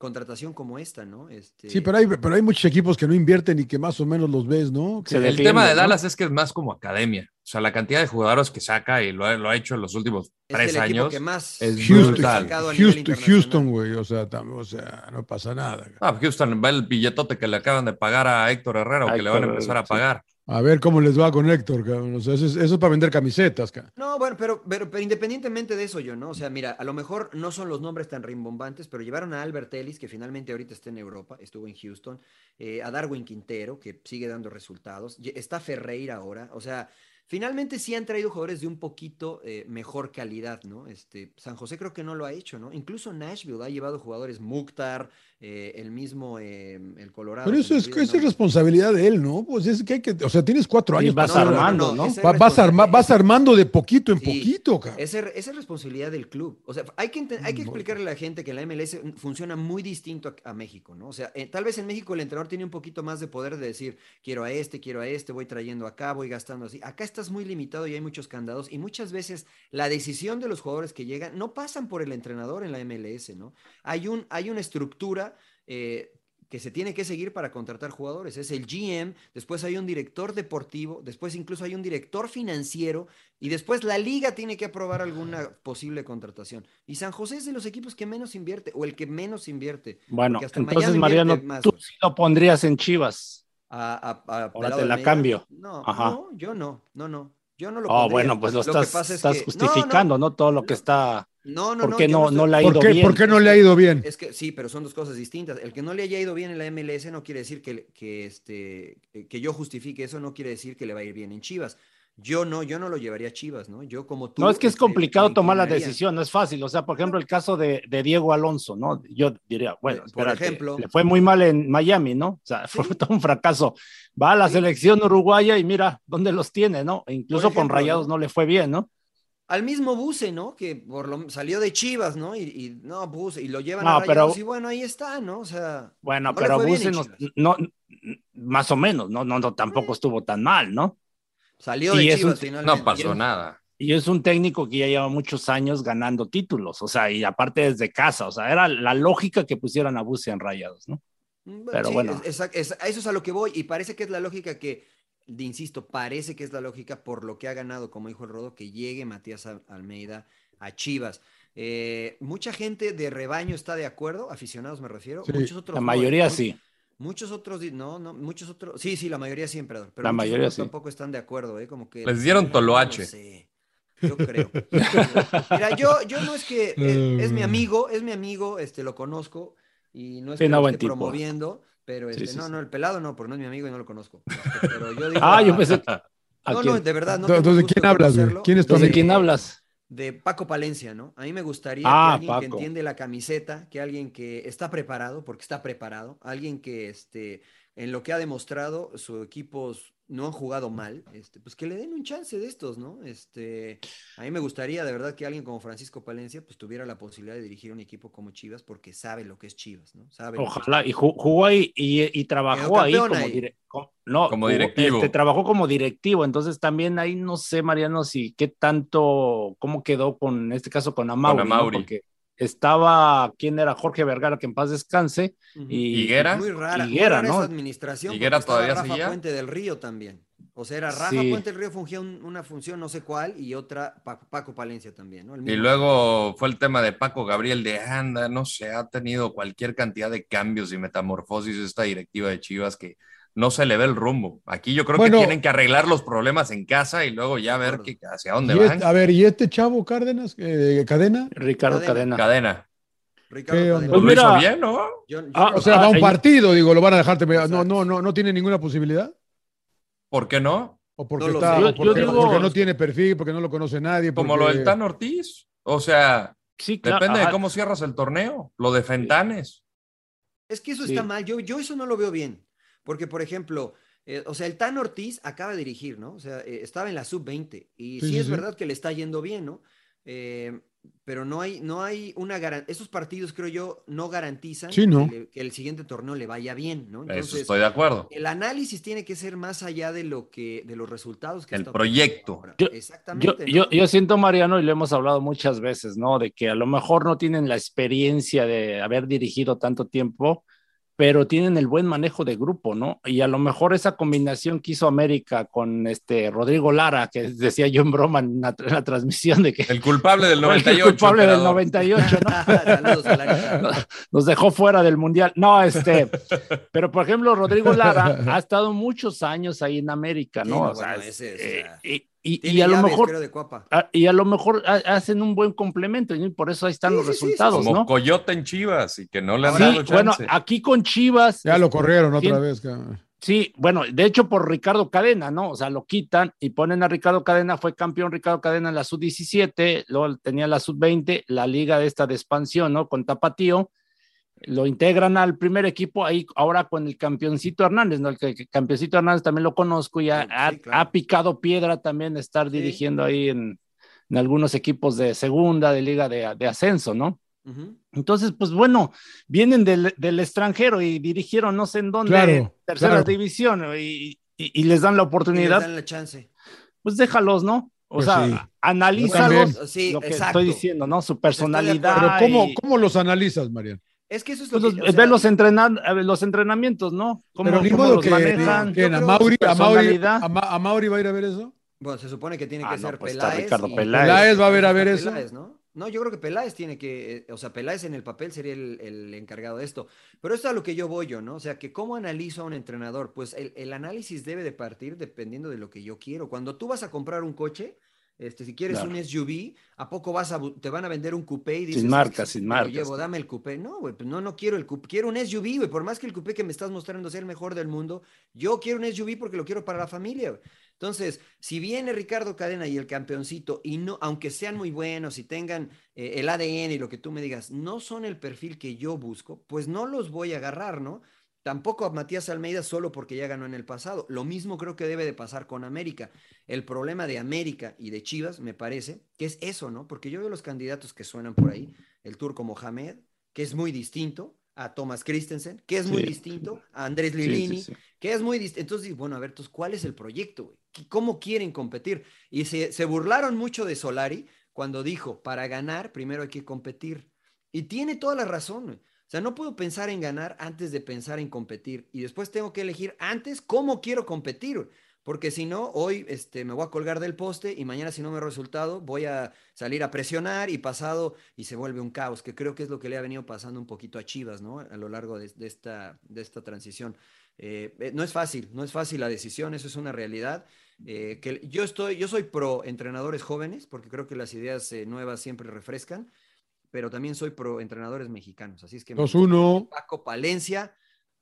contratación como esta, ¿no? Este, Sí, pero hay, pero hay muchos equipos que no invierten y que más o menos los ves, ¿no? El defiende, tema de ¿no? Dallas es que es más como academia. O sea, la cantidad de jugadores que saca y lo ha, lo ha hecho en los últimos es tres el equipo años. que más es Houston, brutal. Houston. Houston, güey, o sea, tam- o sea, no pasa nada. Ah, Houston va el billetote que le acaban de pagar a Héctor Herrera o que le van a empezar a sí. pagar. A ver cómo les va con Héctor, eso es, para vender camisetas. No, bueno, pero, pero, independientemente de eso, yo, ¿no? O sea, mira, a lo mejor no son los nombres tan rimbombantes, pero llevaron a Albert Ellis, que finalmente ahorita está en Europa, estuvo en Houston, eh, a Darwin Quintero, que sigue dando resultados, está Ferreira ahora, o sea, finalmente sí han traído jugadores de un poquito eh, mejor calidad, ¿no? Este, San José creo que no lo ha hecho, ¿no? Incluso Nashville ha llevado jugadores Mukhtar, eh, el mismo, eh, el Colorado. Pero eso es, olvida es responsabilidad de él, ¿no? Pues es que hay que, o sea, tienes cuatro años. vas para- armando, ¿no? vas, arma- vas armando de poquito en Sí. poquito, cara. Esa es, esa es responsabilidad del club. O sea, hay que, hay que explicarle a la gente que la MLS funciona muy distinto a, a México, ¿no? O sea, eh, tal vez en México el entrenador tiene un poquito más de poder de decir, quiero a este, quiero a este, voy trayendo acá, voy gastando así. Acá estás muy limitado y hay muchos candados y muchas veces la decisión de los jugadores que llegan no pasan por el entrenador en la MLS, ¿no? Hay, un, hay una estructura... eh, que se tiene que seguir para contratar jugadores. Es el GM, después hay un director deportivo, después incluso hay un director financiero y después la liga tiene que aprobar alguna posible contratación. Y San José es de los equipos que menos invierte o el que menos invierte. Bueno, hasta entonces, Mariano, más, tú güey. sí lo pondrías en Chivas. A, a- a Ahora Pelado te la cambio. No, Ajá. no, yo no, no, no. Yo no lo Oh, pondría. bueno, pues lo, estás, pasa es estás que- no, no, justificando, no, Todo lo que está No, no, ¿Por no, qué no, estoy- no le ha ¿Por ido qué, bien? por qué no le ha ido bien? Es que sí, pero son dos cosas distintas. El que no le haya ido bien en la MLS no quiere decir que, que, este, que yo justifique eso, no quiere decir que le va a ir bien en Chivas. Yo no, yo no lo llevaría a Chivas, ¿no? Yo como tú. No, es que es este, complicado tomar la decisión, no es fácil. O sea, por ejemplo, el caso de, de Diego Alonso, ¿no? Yo diría, bueno, Por ejemplo. le fue muy mal en Miami, ¿no? O sea, fue Sí. todo un fracaso. Va a la Sí. selección uruguaya y mira dónde los tiene, ¿no? E incluso con Rayados ¿no? no le fue bien, ¿no? Al mismo Buse, ¿no? Que por lo, salió de Chivas, ¿no? Y, y no, Buse, y lo llevan No, a Rayados pero- y bueno, ahí está, ¿no? O sea, Bueno, No pero Buse no, más o menos, no, no, no, tampoco estuvo tan mal, ¿no? salió Y de Chivas un- finalmente. No pasó Y- nada. Y es un técnico que ya lleva muchos años ganando títulos, o sea, y aparte desde casa, o sea, era la lógica que pusieran a Buse en Rayados, ¿no? Mm, Pero sí, bueno. es- es- es- a eso es a lo que voy y parece que es la lógica que, insisto, parece que es la lógica por lo que ha ganado, como dijo el Rodo, que llegue Matías Al- Almeida a Chivas. Eh, mucha gente de rebaño está de acuerdo, aficionados me refiero. Sí, muchos otros La no, mayoría ¿eh? sí. Muchos otros, no, no, muchos otros, sí, sí, la mayoría sí, emperador. Pero La mayoría sí. tampoco están de acuerdo, ¿eh? Como que Les dieron no, toloache. no sé, yo creo. Mira, yo, yo no es que es, es mi amigo, es mi amigo, este, lo conozco y no es Sí, que no, lo buen esté tipo. promoviendo, pero este, sí, no, sí. no, el pelado no, porque no es mi amigo y no lo conozco. Este, Pero yo digo, Ah, yo pensé. ¿a no, quién? no, de verdad, no. Entonces, ¿de quién hablas, güey? ¿Quién es tu ¿De amigo? quién hablas? De Paco Palencia, ¿no? A mí me gustaría Ah, que alguien que entiende la camiseta, que alguien que está preparado, porque está preparado, alguien que este, en lo que ha demostrado, sus equipos no han jugado mal, este, pues que le den un chance de estos, ¿no? Este, a mí me gustaría de verdad que alguien como Francisco Palencia pues tuviera la posibilidad de dirigir un equipo como Chivas, porque sabe lo que es Chivas, ¿no? Sabe Ojalá, y ju- jugó ahí y, y trabajó ahí como, ahí. dire- no, Como directivo. este, trabajó como directivo, entonces también ahí no sé, Mariano, si qué tanto, cómo quedó con, en este caso, con Amauri, ¿no? Amauri. porque estaba, ¿quién era? Jorge Vergara, que en paz descanse, y Higuera. Muy rara, muy Higuera, rara ¿no? esa administración. Higuera todavía Rafa seguía. Puente del Río también. O sea, era Rafa Sí. Puente del Río fungía un- una función no sé cuál y otra Pa- Paco Palencia también, ¿no? El Y luego fue el tema de Paco Gabriel de anda, no sé, ha tenido cualquier cantidad de cambios y metamorfosis esta directiva de Chivas que no se le ve el rumbo. Aquí yo creo Bueno. que tienen que arreglar los problemas en casa y luego ya ver que, hacia dónde van. este- a ver, ¿y este chavo Cárdenas, eh, cadena? Ricardo Cadena. Cadena. Cadena. Ricardo. Pues lo mira. hizo bien, ¿no? Yo- yo Ah, O sea, va a un partido, digo, lo van a dejarte. No, no, no, no tiene ninguna posibilidad. ¿Por qué no? O porque, No lo está, sé. o Yo- porque, yo digo- porque no tiene perfil, porque no lo conoce nadie. Como lo del Tan Ortiz. O sea, Sí, claro. depende de cómo cierras el torneo. Lo de Fentanes. Es que eso Sí. está mal. Yo, yo eso no lo veo bien. Porque, por ejemplo, eh, o sea, el Tan Ortiz acaba de dirigir, ¿no? O sea, eh, estaba en la sub-20. Y Sí, es sí. verdad que le está yendo bien, ¿no? Eh, pero no hay, no hay una garantía. Esos partidos, creo yo, no garantizan Sí, ¿no. que, le- que el siguiente torneo le vaya bien, ¿no? Eso Entonces, estoy de acuerdo. el análisis tiene que ser más allá de lo que, de los resultados que El está proyecto. Yo- Exactamente. Yo, ¿no? yo, yo siento, Mariano, y lo hemos hablado muchas veces, ¿no? De que a lo mejor no tienen la experiencia de haber dirigido tanto tiempo, pero tienen el buen manejo de grupo, ¿no? Y a lo mejor esa combinación que hizo América con este Rodrigo Lara, que decía yo en broma en la, en la transmisión de que El culpable del fue el 98. culpable del emperador. 98, ¿no? Saludos a la- nos dejó fuera del mundial. No, este, pero por ejemplo, Rodrigo Lara ha estado muchos años ahí en América, Sí, ¿no? O sea, bueno, ese es, o eh, y, y- a lo llaves, mejor, a- y a lo mejor ha- hacen un buen complemento y por eso ahí están Sí, los sí, sí, sí, resultados, Como ¿no? Coyote en Chivas y que no le han Sí, dado bueno, chance. aquí con Chivas. Ya lo corrieron otra vez. cabrón. Sí, bueno, de hecho por Ricardo Cadena, ¿no? O sea, lo quitan y ponen a Ricardo Cadena, fue campeón Ricardo Cadena en la sub-17, luego tenía la sub-20, la liga de esta de expansión, ¿no? Con Tapatío, lo integran al primer equipo ahí ahora con el campeoncito Hernández, ¿no? El que, que campeoncito Hernández también lo conozco y ha, Sí, ha- claro. ha picado piedra también estar Sí. dirigiendo ahí en, en algunos equipos de segunda, de liga de, de ascenso, ¿no? Entonces, pues bueno, vienen del, del extranjero y dirigieron no sé en dónde, Claro, tercera claro. división, y, y- y les dan la Y les oportunidad, dan la chance. pues déjalos, ¿no? O Pues sea, sí. analízalos, Sí, lo que exacto. estoy diciendo, ¿no? Su personalidad. Pero ¿cómo, y- ¿cómo los analizas, Mariano? Es que eso es lo pues que. los- o sea, ve los, entrenan, a ver, los entrenamientos, ¿no? ¿Cómo, Pero cómo los que, manejan? que a Mauri, a Mauri- a Ma- a Mauri va a ir a ver eso. Bueno, se supone que tiene Ah, que no, ser pues está Peláez. Ricardo y- Peláez. Peláez va a ver a ver eso. Peláez, ¿no? No, yo creo que Peláez tiene que, eh, o sea, Peláez en el papel sería el, el encargado de esto. Pero esto es a lo que yo voy yo, ¿no? O sea, que cómo analizo a un entrenador. Pues el, el análisis debe de partir dependiendo de lo que yo quiero. Cuando tú vas a comprar un coche, Este, si quieres Claro. un SUV, ¿a poco vas a, te van a vender un coupé y dices, Sin marcas, "Es que sin me marcas". Lo llevo, dame el coupé. No, güey, pues no, no quiero el coupé, quiero un SUV, güey, por más que el coupé que me estás mostrando sea el mejor del mundo, yo quiero un SUV porque lo quiero para la familia, güey. Entonces, si viene Ricardo Cadena y el campeoncito, y no, aunque sean muy buenos y tengan eh, el ADN y lo que tú me digas, no son el perfil que yo busco, pues no los voy a agarrar, ¿no? Tampoco a Matías Almeida solo porque ya ganó en el pasado. Lo mismo creo que debe de pasar con América. El problema de América y de Chivas, me parece, que es eso, ¿no? Porque yo veo los candidatos que suenan por ahí, el turco Mohamed, que es muy distinto a Thomas Christensen, que es muy Sí. distinto a Andrés sí, Lilini, sí. que es muy distinto. Entonces, bueno, a ver, entonces, ¿cuál es el proyecto? ¿Cómo quieren competir? Y se, se burlaron mucho de Solari cuando dijo, para ganar, primero hay que competir. Y tiene toda la razón. güey. Sea, no puedo pensar en ganar antes de pensar en competir. Y después tengo que elegir antes cómo quiero competir. Porque si no, hoy este, me voy a colgar del poste y mañana si no me resultado, voy a salir a presionar y pasado y se vuelve un caos, que creo que es lo que le ha venido pasando un poquito a Chivas, ¿no? A lo largo de, esta, de esta transición. Eh, eh, no es fácil, no es fácil la decisión, eso es una realidad. eh, que yo, estoy, yo soy pro entrenadores jóvenes, porque creo que las ideas nuevas siempre refrescan, pero también soy pro entrenadores mexicanos. Así es que me 2-1. Paco Palencia,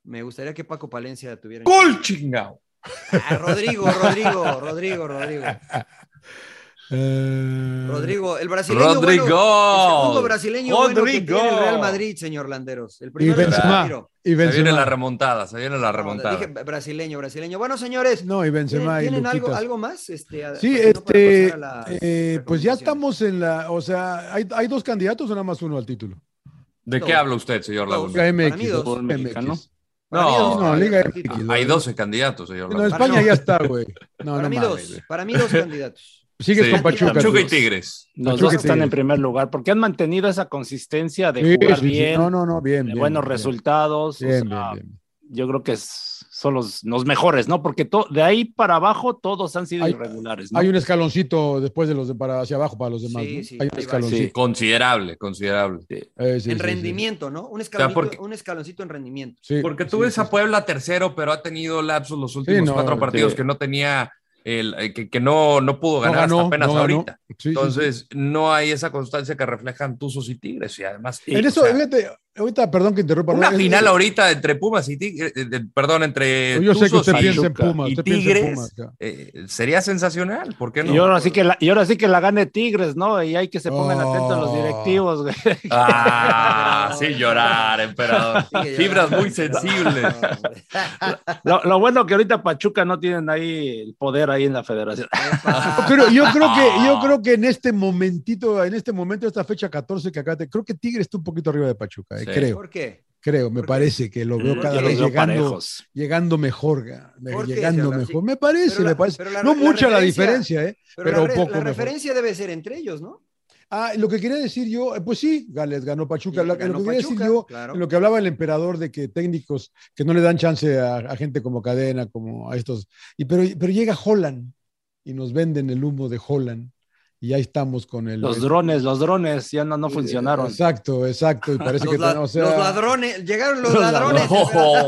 me gustaría que Paco Palencia tuviera... ¡Gol, chingao! Ah, Rodrigo, Rodrigo, Rodrigo, Rodrigo. Eh, Rodrigo, el brasileño. Rodrigo. Bueno, el segundo brasileño bueno que Rodrigo. tiene el Real Madrid, señor Landeros. El Y primero es Benzema. Y Se viene la remontada, se viene la remontada. Dije brasileño, brasileño. Bueno, señores, No, y Benzema ¿tienen, y tienen algo, algo más? Este, a- Sí, no este, eh, pues ya estamos en la, o sea, ¿hay, hay dos candidatos o nada más uno al título? ¿De qué habla usted, señor. Laguna? Liga Para mí MX. dos. Mexicano. MX. Para mí dos, No, No, Liga. MX. Hay 12 candidatos, señor No, Laguna. España no. ya está, güey. No, Para no mí dos, para mí dos candidatos. Sigues Sí. con Pachuca. Pachuca y. Tigres. Los Pachuca dos están en primer lugar porque han mantenido esa consistencia de Sí, jugar sí, sí. bien, No, no, no, bien. de bien, buenos bien. resultados. o Bien, sea, bien, bien. Yo creo que es- son los, los mejores, ¿no? Porque to- de ahí para abajo todos han sido Hay- irregulares, ¿no? Hay un escaloncito después de los de para hacia abajo para los demás. Sí, ¿no? sí, hay un escaloncito. Sí. Considerable, considerable. Eh, en sí. rendimiento, ¿no? Un escaloncito, porque- un escaloncito en rendimiento. Sí, Porque tú sí, ves sí, a. Puebla tercero, pero ha tenido lapsos los últimos no, cuatro partidos sí. que no tenía, el, eh, que, que no, no pudo No ganar ganó, hasta apenas no ahorita. Sí, sí, sí. Entonces, no hay esa constancia que reflejan Tuzos y Tigres. Y además, En o eso, sea, fíjate, ahorita, perdón que interrumpa. una final es- ahorita entre Pumas y Tigres, eh, perdón, entre Yo sé que Tuzos usted y, piensa en Pumas. y usted piensa en Tigres, eh, sería sensacional. ¿Por qué no? Y ahora sí que la, y ahora sí que la gane Tigres, ¿no? Y hay que se pongan Oh. atentos los directivos, güey. Ah, sí, llorar, emperador. Fibras muy sensibles. Lo, lo bueno que ahorita Pachuca no tienen ahí el poder ahí en la federación. Yo creo, yo creo que, yo creo que en este momentito, en este momento, esta fecha 14 que acá te, creo que Tigre está un poquito arriba de Pachuca, eh, Sí. creo, ¿Por qué? creo, me parece que lo veo ¿Por cada vez llegando, parejos. llegando mejor, ga- ¿Por qué, llegando mejor. Sí. Me parece, Pero la- me parece. pero la- no la mucha la diferencia, eh, Pero, pero, la, re- poco la mejor. referencia debe ser entre ellos, ¿no? Ah, lo que quería decir yo, eh, pues sí, Gales ganó Pachuca. Sí, Lo- ganó lo que quería Pachuca, decir yo, claro. lo que hablaba el emperador de que técnicos que no le dan chance a, a gente como Cadena, como a estos, y pero, pero llega Holland y nos venden el humo de Holland y ahí estamos con el Los drones, los drones ya no, no funcionaron. Exacto, exacto, y parece Los, que la- tenemos, o sea, los ladrones, llegaron los, Los ladrones. Oh.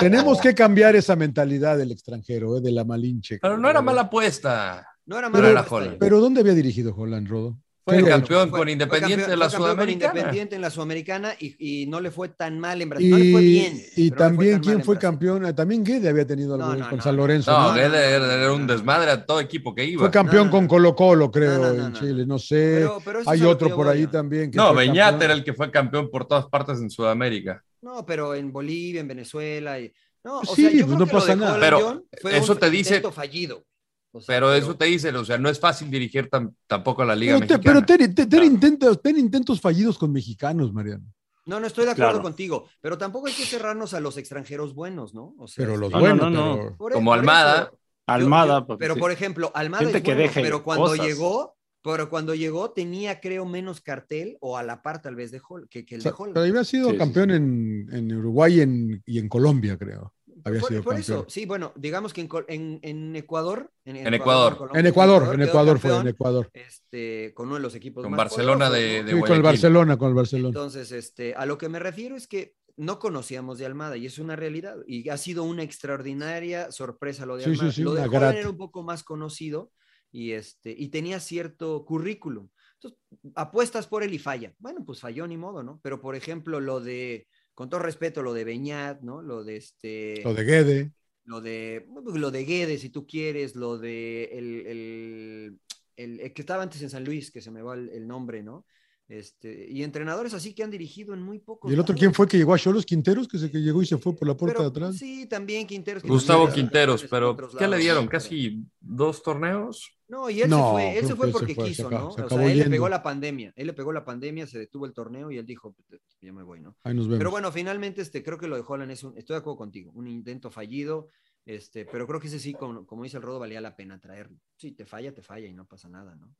tenemos que cambiar esa mentalidad del extranjero, eh, de la malinche. Pero no era mala apuesta. No era Pero mala era apuesta. Holland. Pero ¿dónde había dirigido Holland, Rodo? Fue ¿Qué había campeón Fue- con fue Independiente campeón- de la Sudamericana. Independiente en la Sudamericana y, y no le fue tan mal en? Brasil. No le fue Y, bien. y no también, mal ¿quién fue campeón? Eh, También Guede había tenido algo No, no, con no, San Lorenzo. No, ¿no? era, era- era un desmadre a todo equipo que iba. Fue campeón No, no, con no. Colo Colo, creo, No, no, no, en no. Chile, no sé. Pero- pero Hay otro por ahí ¿no? también. que No, Beñat era el que fue campeón por todas partes en Sudamérica. No, pero en Bolivia, en Venezuela. Y... No, o Sí, sea, yo pues creo no que pasa nada. Pero fue eso un te dice- fallido. O sea, Pero eso te dice, o sea, no es fácil dirigir tam- tampoco a la Liga Pero, te- Mexicana. pero ten, ten- ten Claro. intentos, ten intentos fallidos con mexicanos, Mariano. No, no estoy de acuerdo Claro. contigo, pero tampoco hay que cerrarnos a los extranjeros buenos, ¿no? O sea, Pero los este, No, no, buenos, no, no. pero- por- Como Almada. yo- Almada. yo- pues, pero sí. por ejemplo, Almada es que bueno, deje pero cuando cosas. llegó, pero cuando llegó tenía, creo, menos cartel o a la par tal vez de Hol- que, que el O sea, de Holland. pero había sido Sí, sí, campeón sí. En, en Uruguay y en, y en Colombia, creo. Había por, sido por campeón. eso, sí, bueno, digamos que en, en- en Ecuador. En, En Ecuador. Colombia, En Ecuador, en Ecuador fue, en Ecuador. Este, con uno de los equipos Con más Barcelona poderosos, de- ¿no? de Sí, con el. Barcelona, con el Barcelona. Entonces, este, a lo que me refiero es que no conocíamos de Almada y es una realidad. Y ha sido una extraordinaria sorpresa lo de Sí, sí, Almada. sí, lo de una Holland grata. era un poco más conocido y, este, y tenía cierto currículum. Entonces, apuestas por él y falla. Bueno, pues falló ni modo, ¿no? Pero, por ejemplo, lo de, con todo respeto, lo de Beñat, ¿no? Lo de este... Lo de Guede. Lo de, lo de Guede, si tú quieres, lo de el, el, el, el que estaba antes en San Luis, que se me va el, el nombre, ¿no? Este, y entrenadores así que han dirigido en muy pocos. ¿Y el otro quién fue que llegó a Cholos Quinteros? Que se que llegó y se fue por la puerta Pero, de atrás. Sí, también Quinteros. que Gustavo también- Quinteros, pero ¿qué le dieron? Casi dos torneos. No, y él No, se fue, él se fue se porque se quiso, acabó- ¿no? se O sea, él le pegó la pandemia, él le pegó la pandemia, se detuvo el torneo y él dijo, "Pues, ya me voy, ¿no? Ahí nos vemos. Pero bueno, finalmente este, creo que lo de Holland es un, estoy de acuerdo contigo, un intento fallido, este, pero creo que ese sí, como, como dice el Rodo, valía la pena traerlo. Sí, te falla, te falla y no pasa nada, ¿no?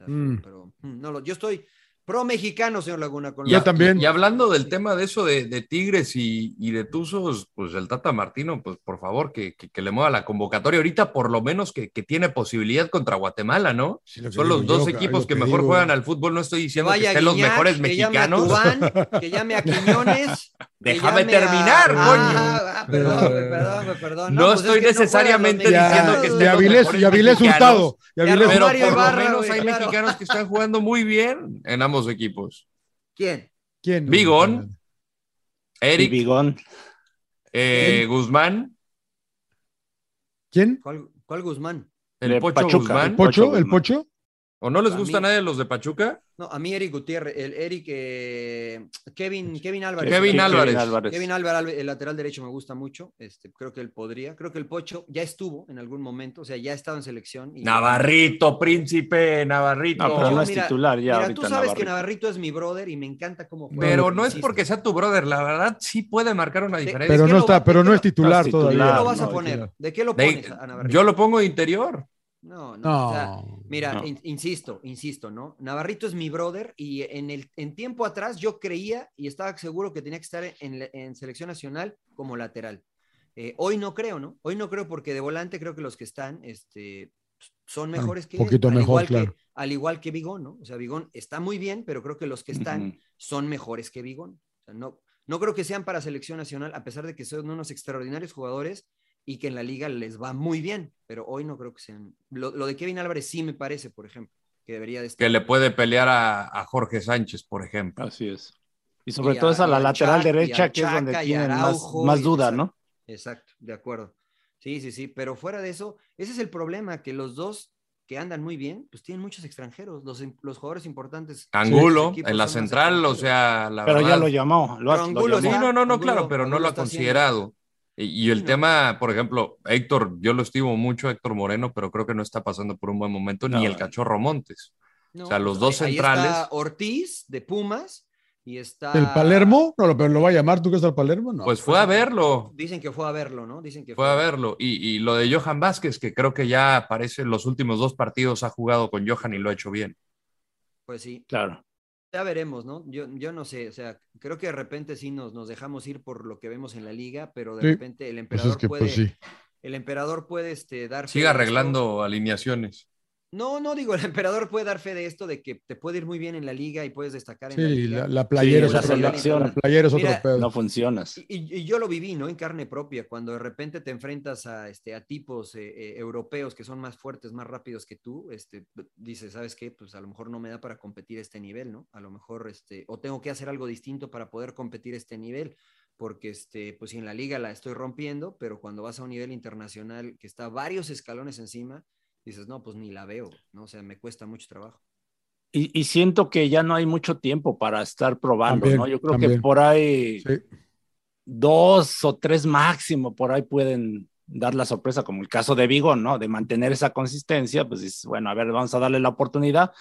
Mm. Pero mm, no, lo- yo estoy pro mexicano, señor Laguna. Con Yo los- también. Y hablando del tema de eso de, de Tigres y, y de Tuzos, pues el Tata Martino, pues por favor, que, que- que le mueva la convocatoria ahorita, por lo menos que, que tiene posibilidad contra Guatemala, ¿no? Sí, lo que Son los dos yo, equipos lo que, que mejor digo. juegan al fútbol. No estoy diciendo que estén los mejores que llame a mexicanos. Tubán, que llame a Quiñones. Déjame llame a- terminar, Ah, coño. ah, perdón, perdón, perdón. No pues es estoy necesariamente los diciendo mexicanos, que estén los Avilés, mejores y Avilés mexicanos. Hurtado. Pero por lo menos hay mexicanos que están jugando muy bien en ambos equipos. ¿Quién? ¿Quién? Bigón. Eric, Bigón. eh, Guzmán, ¿Quién? ¿Cuál, cuál Guzmán? el Pocho Pachuca. Guzmán. ¿El Pocho? Pocho ¿El. Pocho? ¿O no les A gusta mí- nadie los de Pachuca? No, a mí Eric Gutiérrez, el Eric, eh, Kevin, Kevin Álvarez. Kevin Álvarez. Kevin Álvarez, el lateral derecho me gusta mucho, este, creo que él podría, creo que el Pocho ya estuvo en algún momento, o sea, ya ha estado en selección. y- Navarrito, príncipe, Navarrito. No, pero no es Mira, titular ya Mira, ahorita. tú sabes que Navarrito. Es mi brother y me encanta cómo juega. Pero no es porque sea tu brother, la verdad sí puede marcar una diferencia. Pero no está, pero no es titular no es todavía. ¿De qué lo vas a poner? ¿De qué lo De- pones a Navarrito? yo lo pongo de interior. No, no, No. o sea, mira, No. in- insisto, insisto, ¿no? Navarrito es mi brother y en el en tiempo atrás yo creía y estaba seguro que tenía que estar en, en selección nacional como lateral. Eh, hoy no creo, ¿no? Hoy no creo porque de volante creo que los que están este, son Claro, mejores que un poquito él, al mejor, igual claro. que al igual que Vigón, ¿no? O sea, Vigón está muy bien, pero creo que los que están son mejores que Vigón. O sea, no, no creo que sean para selección nacional, a pesar de que son unos extraordinarios jugadores y que en la liga les va muy bien, pero hoy no creo que sean. Lo, lo de Kevin Álvarez sí me parece, por ejemplo, que debería de estar. Que le puede pelear a, a Jorge Sánchez, por ejemplo. Así es. Y sobre Y todo a- es a la a lateral Chac- derecha, que es donde tienen más, Araujo, más y- duda, exacto. ¿no? Exacto, de acuerdo. Sí, sí, sí, pero fuera de eso, ese es el problema, que los dos que andan muy bien, pues tienen muchos extranjeros, los, los jugadores importantes. Angulo, en la central, o sea, la Pero ya lo llamó. Lo, lo Sí, no, no, no, Angulo- claro, pero no lo ha considerado. Y, y el no. tema, por ejemplo, Héctor, yo lo estimo mucho, Héctor Moreno, pero creo que no está pasando por un buen momento, ni el cachorro Montes. No, O sea, los dos ahí- ahí centrales. está Ortiz de Pumas y está. ¿El Palermo? No, pero lo va a llamar, ¿tú crees al Palermo? No. Pues fue a verlo, Dicen que fue a verlo, ¿no? Dicen que fue a verlo. Y, y lo de Johan Vázquez, que creo que ya parece en los últimos dos partidos ha jugado con Johan y lo ha hecho bien. Pues sí, Claro. Ya veremos, ¿no? Yo, yo no sé, o sea, creo que de repente sí nos, nos dejamos ir por lo que vemos en la liga, pero de Sí, repente el Pues emperador es que, puede, pues sí. el emperador puede este, dar Sigue arreglando alineaciones. No, no digo, el emperador puede dar fe de esto, de que te puede ir muy bien en la liga y puedes destacar en la Sí, liga. la, la playera Sí, es la otro, la, selección. la playera es otro Mira, pedo. No funcionas. Y, yo lo viví, ¿no? En carne propia, cuando de repente te enfrentas a, este, a tipos eh, eh, europeos que son más fuertes, más rápidos que tú, este, dices, ¿sabes qué? Pues a lo mejor no me da para competir a este nivel, ¿no? A lo mejor, este, o tengo que hacer algo distinto para poder competir a este nivel, porque, este, pues si en la liga la estoy rompiendo, pero cuando vas a un nivel internacional que está varios escalones encima, dices, no, pues ni la veo, ¿no? O sea, me cuesta mucho trabajo. Y, y siento que ya no hay mucho tiempo para estar probando, También, ¿no? Yo creo que por ahí Sí. dos o tres máximo, por ahí pueden dar la sorpresa, como el caso de Vigo, ¿no? De mantener esa consistencia, pues dices, bueno, a ver, vamos a darle la oportunidad,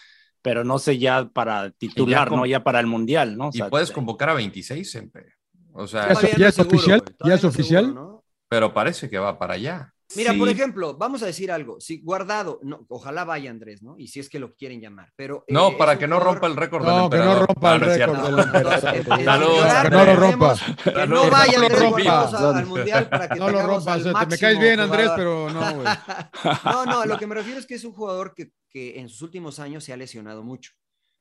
pero no sé ya para titular, con- ¿no? Ya para el Mundial, ¿no? O Y puedes convocar a 26 siempre. O sea, Ya es- Todavía ya no es seguro, oficial, ya es no oficial. pero parece que va para allá. Mira, por ejemplo, vamos a decir algo. Si guardado, no, ojalá vaya Andrés, ¿no? Y si es que lo quieren llamar. Pero No, eh, para que no rompa el récord del No, que no rompa el récord del emperador. que no lo rompa. Que no vaya Andrés rompa. Guardiosa al, al mundial para que No lo rompas, al este, me caes bien, Andrés, pero no, güey. No, no, lo que me refiero es que es un jugador que, que en sus últimos años se ha lesionado mucho.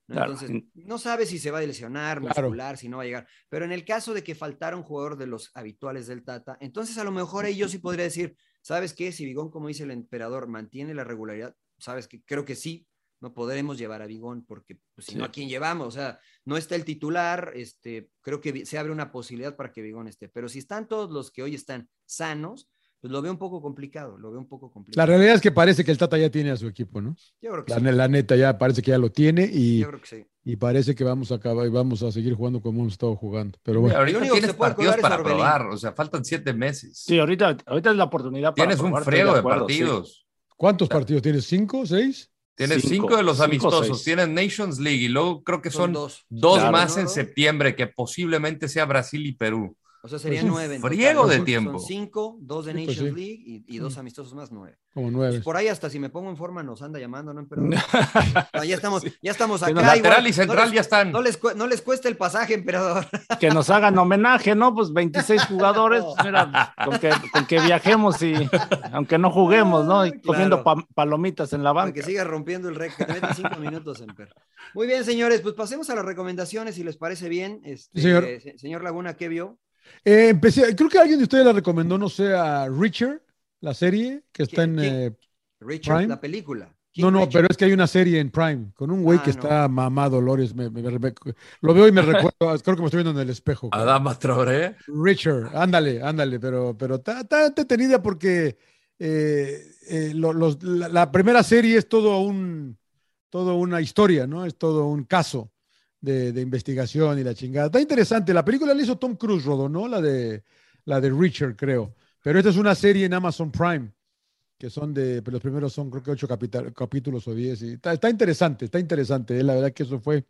¿no? Claro. Entonces, no sabe si se va a lesionar, Claro. muscular, si no va a llegar. Pero en el caso de que faltara un jugador de los habituales del Tata, entonces a lo mejor ahí yo sí podría decir, ¿sabes qué? Si Vigón, como dice el emperador, mantiene la regularidad, sabes que creo que sí, no podremos llevar a Bigón, porque pues, si no. ¿a quién llevamos? O sea, no está el titular, este, creo que se abre una posibilidad para que Bigón esté, pero si están todos los que hoy están sanos, pues lo veo un poco complicado, lo veo un poco La complicado. realidad es que parece que el Tata ya tiene a su equipo, ¿no? Yo creo que La, sí. la neta ya parece que ya lo tiene y, Yo creo que sí. y parece que vamos a acabar y vamos a seguir jugando como hemos estado jugando. Pero bueno, Ahorita único que tienes se puede partidos para probar, o sea, faltan siete meses. Sí, ahorita, ahorita es la oportunidad para Tienes un probar, friego de, acuerdo, sí. partidos. ¿cuántos partidos tienes? ¿Cinco? ¿Seis? Tienes Cinco, cinco, de los cinco, amistosos, seis. tienes Nations League y luego creo que Son son, dos. dos Claro. más ¿no? en septiembre, que posiblemente sea Brasil y Perú. O sea, serían Pues un nueve. friego de tiempo. Son cinco, dos de Sí, pues Nations sí. League y, y dos amistosos más, nueve. Como nueve. Pues por ahí hasta si me pongo en forma nos anda llamando, ¿no? Pero, No, ya estamos, ya estamos acá. igual, Lateral y central no les, ya están. no les no les cuesta el pasaje, emperador. Que nos hagan homenaje, ¿no? Pues 26 jugadores, mira, con que, con que viajemos y aunque no juguemos, ¿no? Y Claro. comiendo pa- palomitas en la banca. que siga rompiendo el récord. Que te meten cinco minutos, Emper. Muy bien, señores, pues pasemos a las recomendaciones, si les parece bien. Este, Sí, señor. eh, se- señor Laguna, ¿qué vio? Eh, empecé, creo que alguien de ustedes la recomendó, no sé, a Richard, la serie que está en. Eh, Richard, Prime. la película. ¿Quién no, no, Richard? pero es que hay una serie en Prime con un güey Ah, que no. está mamado, Dolores. Me, me- me- lo veo y me recuerdo, creo que me estoy viendo en el espejo. Adama Traoré. Richard, ándale, ándale, pero pero está está entretenida porque eh, eh, lo- los- la, la primera serie es todo un todo una historia, ¿no? Es todo un caso de, investigación y la chingada. Está interesante. La película la hizo Tom Cruise, Rodo, ¿no? La de la de Richard, creo. Pero esta es una serie en Amazon Prime que son de, pues, los primeros son creo que ocho capita- capítulos o diez. Y está, está interesante, está interesante. eh, La verdad que eso fue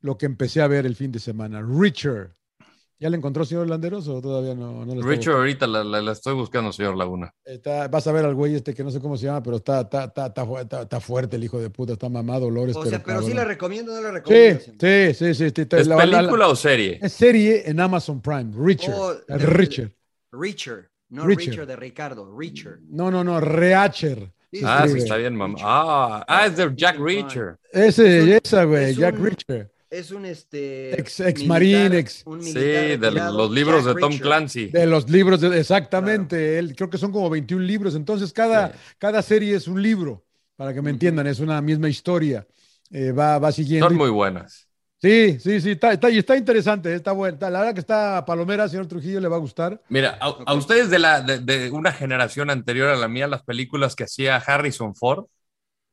lo que empecé a ver el fin de semana. Richard. ¿Ya le encontró, señor Landeros, o todavía no? no Richard, ahorita la, la- la estoy buscando, señor Laguna. Está- vas a ver al güey este que no sé cómo se llama, pero está, está, está, está, fu- está- está fuerte el hijo de puta, está mamado, Dolores. O sea, pero sí la recomiendo, no la recomiendo. Sí, sí, sí, sí. sí, ¿Es la- la- la- película o serie? es serie en Amazon Prime. Richard. Oh, eh, de- Richard. Richard, no Richard. Richard. de Ricardo, Richard. No, no, no, Reacher. Ah, sí, está bien, mamá. Ah, ah, es de Jack Reacher. Ese, Es esa, güey, es Jack un- Richard. Es un este. Ex- ex militar- marín, ex- un Sí, de los libros Jack de Tom. Clancy. De los libros, de- exactamente. Él, creo que son como 21 libros. Entonces, cada, Sí. cada serie es un libro, para que me entiendan, es una misma historia. Eh, va, va siguiendo. Son muy buenas. Sí, sí, sí, está, está, y está interesante, está buena. La verdad que está palomera, señor Trujillo, le va a gustar. Mira, a, a ustedes de, la, de, de una generación anterior a la mía, las películas que hacía Harrison Ford,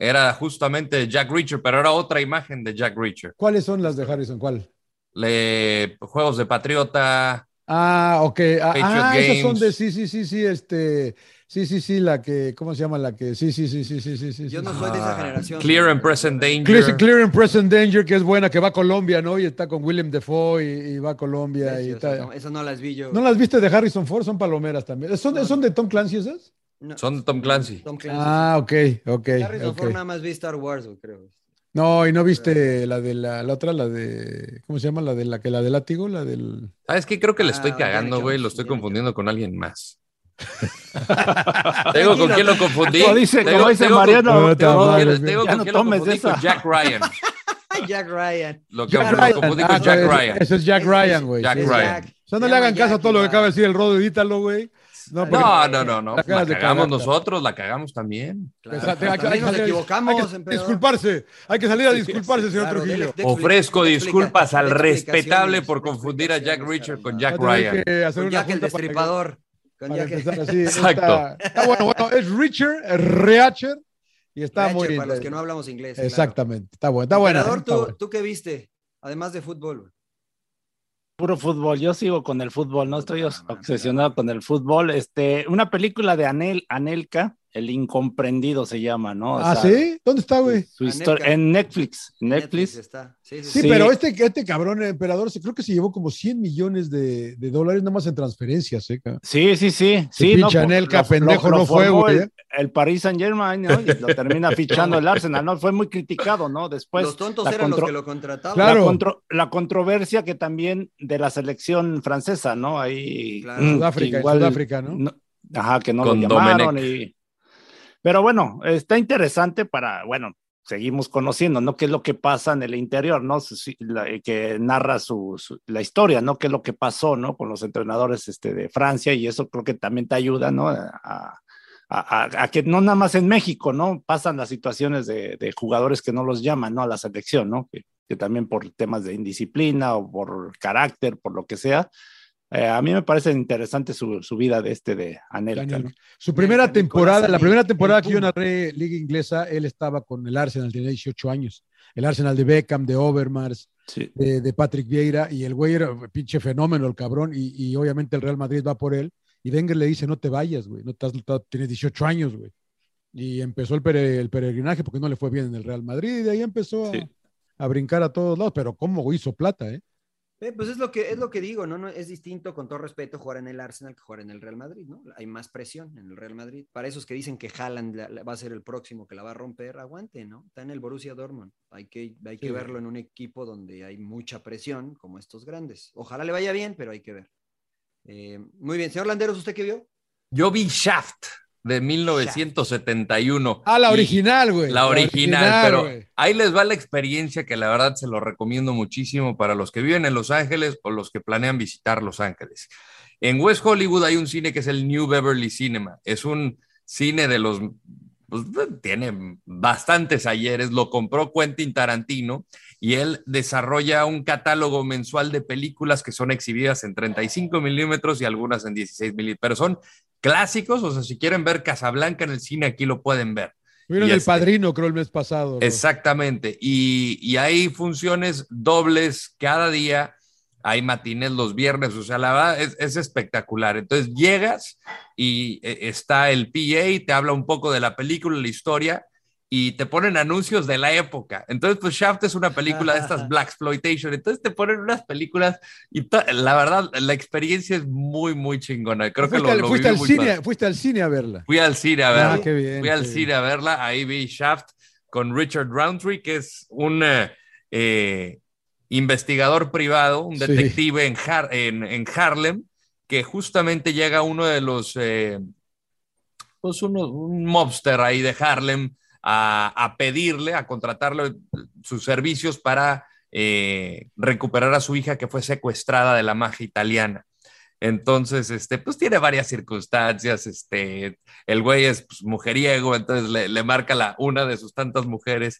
era justamente Jack Reacher, pero era otra imagen de Jack Reacher. ¿Cuáles son las de Harrison? ¿Cuál? Le, Juegos de Patriota, Ah, ok. Ah, Patriot ah, esas son de, sí, sí, sí, sí, este, sí, sí, sí, la que, ¿cómo se llama la que? Sí, sí, sí, sí, sí, sí, sí. Yo no soy de esa Ah, generación. Clear and. Present Danger. Clear, Clear and Present Danger, que es buena, que va a Colombia, ¿no? Y está con William Defoe y, y va a Colombia. Sí, y o sea, no, esas no las vi yo. ¿No las viste de Harrison Ford? Son palomeras también. ¿Son, No. ¿son de Tom Clancy esas? No, Son de Tom Clancy. Tom Clancy. Ah, ok, ok. Harrison ok. Ford nada más vi Star Wars, güey, creo. No, y no viste la de la, la otra, la de, ¿cómo se llama? La de la que la del látigo, la del. ¿Sabes qué? Creo que le Ah, estoy cagando, güey. Lo estoy confundiendo con alguien más. Tengo con quién lo confundí. Como dice- Tengo- como dice tengo con- Mariano, tengo con no quién- tengo con no quién lo tomes confundí esa. con Jack Ryan. Jack Ryan. Lo que Jack Ryan. confundí Ah, con Jack ese- Ryan. Ese es Jack Es- Ryan, es- güey. Jack. Ryan. Jack. O sea, no le hagan caso a Jack todo lo que acaba de decir el Rodo, edítalo, güey. No, No, no, no, no. La cagamos cagar. nosotros, la cagamos también. Claro. Hay que- hay que- También nos equivocamos, hay que emperador. disculparse. Hay que salir a disculparse, señor Claro, Trujillo. Ofrezco disculpas explica- al respetable por confundir a Jack Reacher con caramba. Jack Ryan. que hacer Con Jack el destripador. Para empezar así. Exacto. Está, está bueno, bueno, es Richard Reacher y está Reacher, muy para los que no hablamos inglés. claro. Exactamente, está bueno, está está ¿tú. ¿tú qué viste? Además de fútbol. Puro fútbol, yo sigo con el fútbol, no estoy os- obsesionado con el fútbol. Este, una película de Anel, Anelka, El Incomprendido se llama, ¿no? O Ah, sea, ¿sí? ¿Dónde está, güey? Su Anelka. historia en Netflix, Netflix. está. Sí, sí, Sí, Sí. pero este, este cabrón emperador, se- creo que se llevó como 100 millones de, de dólares nada más en transferencias, ¿eh? Sí, sí, sí. Sí Anelka, lo- pendejo, lo- no fue, güey, El, ¿eh? el Paris Saint Germain, ¿no? Y lo termina fichando el Arsenal, ¿no? Fue muy criticado, ¿no? Después. los tontos eran los que lo contrataban. Claro. La, contro- la controversia que también de la selección francesa, ¿no? Ahí. Claro. mm, Sudáfrica, igual- Sudáfrica, ¿no? Ajá, que no Con lo llamaron. Domenech. Y... Pero bueno, está interesante para, bueno, seguimos conociendo, ¿no? ¿Qué es lo que pasa en el interior, ¿no? La- que narra su, la historia, ¿no? ¿Qué es lo que pasó, ¿no? Con los entrenadores este, de Francia y eso creo que también te ayuda, ¿no? A, a, que no nada más en México, ¿no? Pasan las situaciones de, de jugadores que no los llaman, ¿no? A la selección, ¿no? Que también por temas de indisciplina o por carácter, por lo que sea. Eh, a mí me parece interesante su, su vida de este de Anelka. Su primera temporada, la primera temporada que yo narré Liga Inglesa, él estaba con el Arsenal, tenía 18 años. El Arsenal de Beckham, de Overmars, Sí. de, de Patrick Vieira, y el güey era un pinche fenómeno, el cabrón, y, y obviamente el Real Madrid va por él, y Wenger le dice, no te vayas, güey, no estás, tienes 18 años, güey. Y empezó el, pere- el peregrinaje porque no le fue bien en el Real Madrid, y de ahí empezó a, Sí. a brincar a todos lados, pero cómo hizo plata, ¿eh? Eh, pues es lo que es lo que digo, ¿no? no es distinto, con todo respeto, jugar en el Arsenal que jugar en el Real Madrid, ¿no? Hay más presión en el Real Madrid. Para esos que dicen que Haaland la- la- va a ser el próximo que la va a romper, aguante, ¿no? Está en el Borussia Dortmund. Hay que, hay que Sí. verlo en un equipo donde hay mucha presión, como estos grandes. Ojalá le vaya bien, pero hay que ver. Eh, muy bien, señor Landeros, ¿usted qué vio? Yo vi Shaft de 1971. Ah, la original, güey. La original, pero ahí les va la experiencia que la verdad se lo recomiendo muchísimo para los que viven en Los Ángeles o los que planean visitar Los Ángeles. En West Hollywood hay un cine que es el New Beverly Cinema. Es un cine de los... pues, tiene bastantes ayeres, lo compró Quentin Tarantino y él desarrolla un catálogo mensual de películas que son exhibidas en 35 milímetros y algunas en 16 milímetros, pero son clásicos, o sea, si quieren ver Casablanca en el cine, aquí lo pueden ver. Vieron el este- padrino, creo, el mes pasado. ¿no? Exactamente. Y, y hay funciones dobles cada día. Hay matines los viernes. O sea, la verdad es, es espectacular. Entonces llegas y eh, está el PA, te habla un poco de la película, la historia y te ponen anuncios de la época. Entonces, pues Shaft es una película de estas Black Exploitation. Entonces te ponen unas películas y la verdad, la experiencia es muy, muy chingona. Creo que fuiste lo, al, lo fuiste viví al muy cine, fuiste al cine a verla. Fui al cine a verla. Ah, qué bien. Fui al qué bien. cine a verla, ahí vi Shaft con Richard Roundtree, que es un eh, eh, investigador privado, un Sí. detective en, Har- en, en Harlem, que justamente llega uno de los, eh, pues uno- un mobster ahí de Harlem a, a pedirle, a contratarle sus servicios para eh, recuperar a su hija que fue secuestrada de la magia italiana. Entonces, este, pues tiene varias circunstancias, este, el güey es pues, mujeriego, entonces le, le marca la, una de sus tantas mujeres,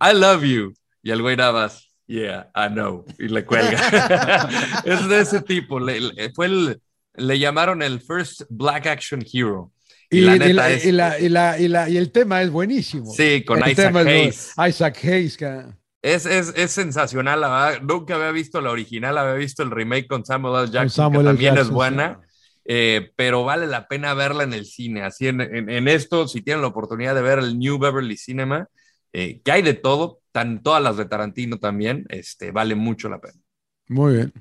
I love you, y el güey nada más, yeah, I know, y le cuelga. es de ese tipo, le, le- fue el, le llamaron el first black action hero. Y, la y neta la- es- y la- y la- y la- y el tema es buenísimo. Sí, con El Isaac tema es muy- Hayes. Isaac Hayes, Es, es, es sensacional, la verdad. Nunca había visto la original, había visto el remake con Samuel L. Jackson, Samuel que también es buena, eh, pero vale la pena verla en el cine. Así en, en- en esto, si tienen la oportunidad de ver el New Beverly Cinema, eh, que hay de todo, están todas las de Tarantino también, este, vale mucho la pena. Muy bien.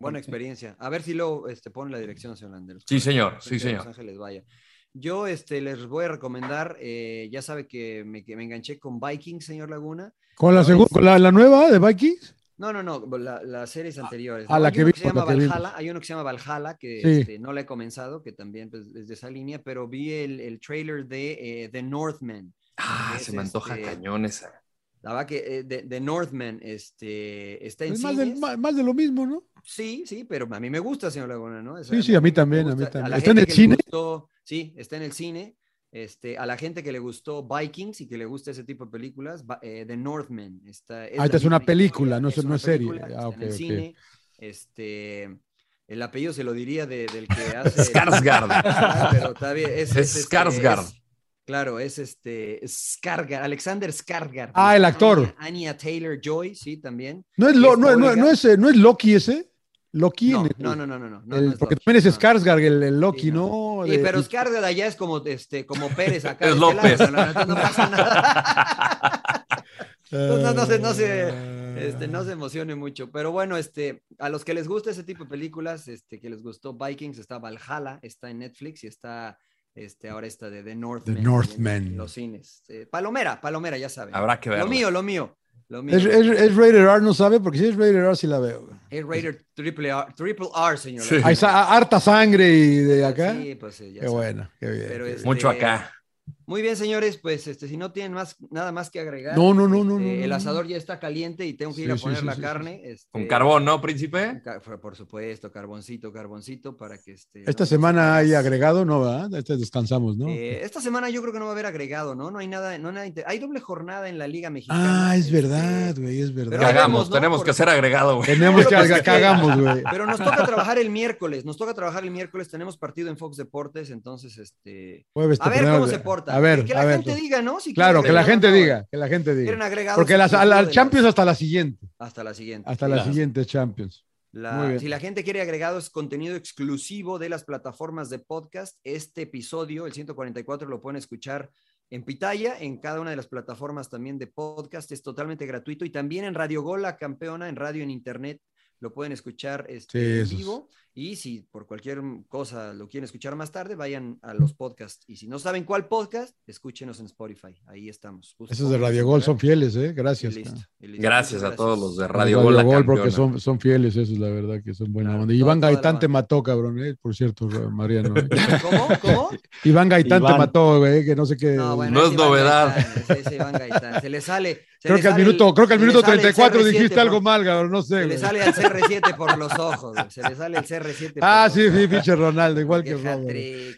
Buena experiencia. A ver si luego este, pone la dirección, señor Landeros. Sí, señor, sí, señor. Los Ángeles vaya. Yo este, les voy a recomendar, eh, ya sabe que me, que me enganché con Vikings, señor Laguna. ¿Con la, No, es- con la, la nueva de Vikings? No, no, no, la- las series anteriores. ah, ¿no? la hay que vi- se llama la. Valhalla, hay uno que se llama Valhalla, que Sí. este, no la he comenzado, que también pues, es de esa línea, pero vi el, el trailer de eh, The Northman. Ah, Es se me antoja este- cañón esa. La verdad que eh, de, The Northman este, está en Es más, de, más, más de lo mismo, ¿no? Sí, sí, pero a mí me gusta, señor Laguna, ¿no? O sea, Sí, sí, a mí me también, a mí gusta. también. la ¿Está en el cine? gustó- sí, está en el cine. Este, a la gente que le gustó Vikings y que le gusta ese tipo de películas, eh, The Northman. Está, Ah, la esta es una película, no es- no una es serie. película, Ah, está ok, en el ok. cine. Este, el apellido se lo diría de- del que hace. Skarsgård. Ah, pero está bien. Es, Es este, Skarsgård. es- claro, es este Skargar, Alexander Skarsgård. Ah, el actor. Anya, Taylor Joy, sí, también. ¿No es, lo, es no, no- no es, eh, no es Loki ese? Loki. No, en el- no, no, no, no, no, no, el- no es porque Loki, también es no. Skarsgård el, el Loki, Sí, ¿no? Sí, De- pero Skarsgård allá es como, este, como Pérez acá. Es este López. lado, ¿no? Pasa nada. Entonces, no, no se, no, se, este, no se emocione mucho. Pero bueno, este, a los que les gusta ese tipo de películas, este, que les gustó Vikings, está Valhalla, está en Netflix y está este, ahora esta de The Northman. The Northman. Los cines. Eh, Palomera, Palomera, ya saben. Habrá que verla. Lo mío, lo mío. Lo mío. Es, es, es rated R, no sabe, porque si es rated R sí la veo. Es rated triple R, triple R, señor. Sí. Hay sa- harta sangre y de acá. Sí, pues sí, ya qué saben. bueno, qué bien. Pero qué este- bien. Mucho acá. Muy bien, señores, pues este, si no tienen más, nada más que agregar. No, no, no, no, este, no, no, El asador ya está caliente y tengo que ir Sí, a poner sí, la sí, sí, carne. este, Con carbón, ¿no, príncipe? Por supuesto, carboncito, carboncito, para que este. Esta no- semana hay agregado, ¿no? ¿verdad? Este descansamos, ¿no? Eh, esta semana yo creo que no va a haber agregado, ¿no? No hay nada, no hay nada inter- Hay doble jornada en la Liga Mexicana. ah, es este, verdad, güey, es verdad. Cagamos, tenemos Por- que hacer agregado, güey. Tenemos que cagamos, güey. Pero nos toca trabajar el miércoles, nos toca trabajar el miércoles, tenemos partido en Fox Deportes, entonces, este... Jueves A ver cómo se porta. A ver, que la a ver. gente diga, ¿no? Si Claro, que la gente diga, que la gente diga. Porque las, de Champions hasta la siguiente. Hasta la siguiente. Hasta la siguiente Champions. La- Muy bien. si la gente quiere agregados, contenido exclusivo de las plataformas de podcast, este episodio, el 144, lo pueden escuchar en Pitaya, en cada una de las plataformas también de podcast, es totalmente gratuito y también en Radio Gol, la campeona, en radio en internet, lo pueden escuchar este, Sí, en eso es. Y si por cualquier cosa lo quieren escuchar más tarde, vayan a los podcasts. Y si no saben cuál podcast, escúchenos en Spotify. Ahí estamos. Esos de Radio Gol son fieles, ¿eh? Y Gracias. listo, y listo. Gracias a todos los de Los Radio Gol, la porque son, son fieles, esos, la verdad, que son buena Claro, onda. Iván Gaitán te mató, cabrón, ¿eh? Por cierto, Mariano. ¿eh? ¿Cómo? ¿Cómo? Iván Gaitán te mató, güey, que no sé qué. No, bueno, No es novedad. Gaitán, ese Iván Gaitán. Se le sale. se creo que al minuto, el- creo que al minuto sale el 34 CR7 dijiste por- algo mal, cabrón, no sé. Se le sale al CR7 por los ojos. Se le sale el CR7. Ah, sí, sí, pinche Ronaldo, igual que Rodo.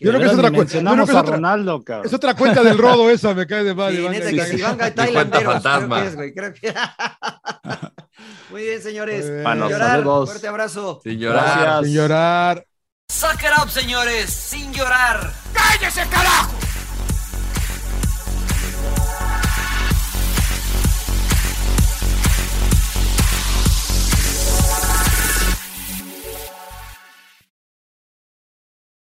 Yo creo que es otra cuenta. Ni yo creo Mencionamos que es a otra- Ronaldo, cabrón. Es otra cuenta del Rodo esa, me cae de mal. Sí, Iván neta Gaitán. que sí, Iván Mi cuenta Tailanderos, creo fantasma. que es, güey. Creo que... Muy bien, señores. Muy bien. Bueno, Sin llorar, saludos. fuerte abrazo. Sin llorar. Gracias. Sin llorar. Suck it up, señores, sin llorar. ¡Cállese, carajo!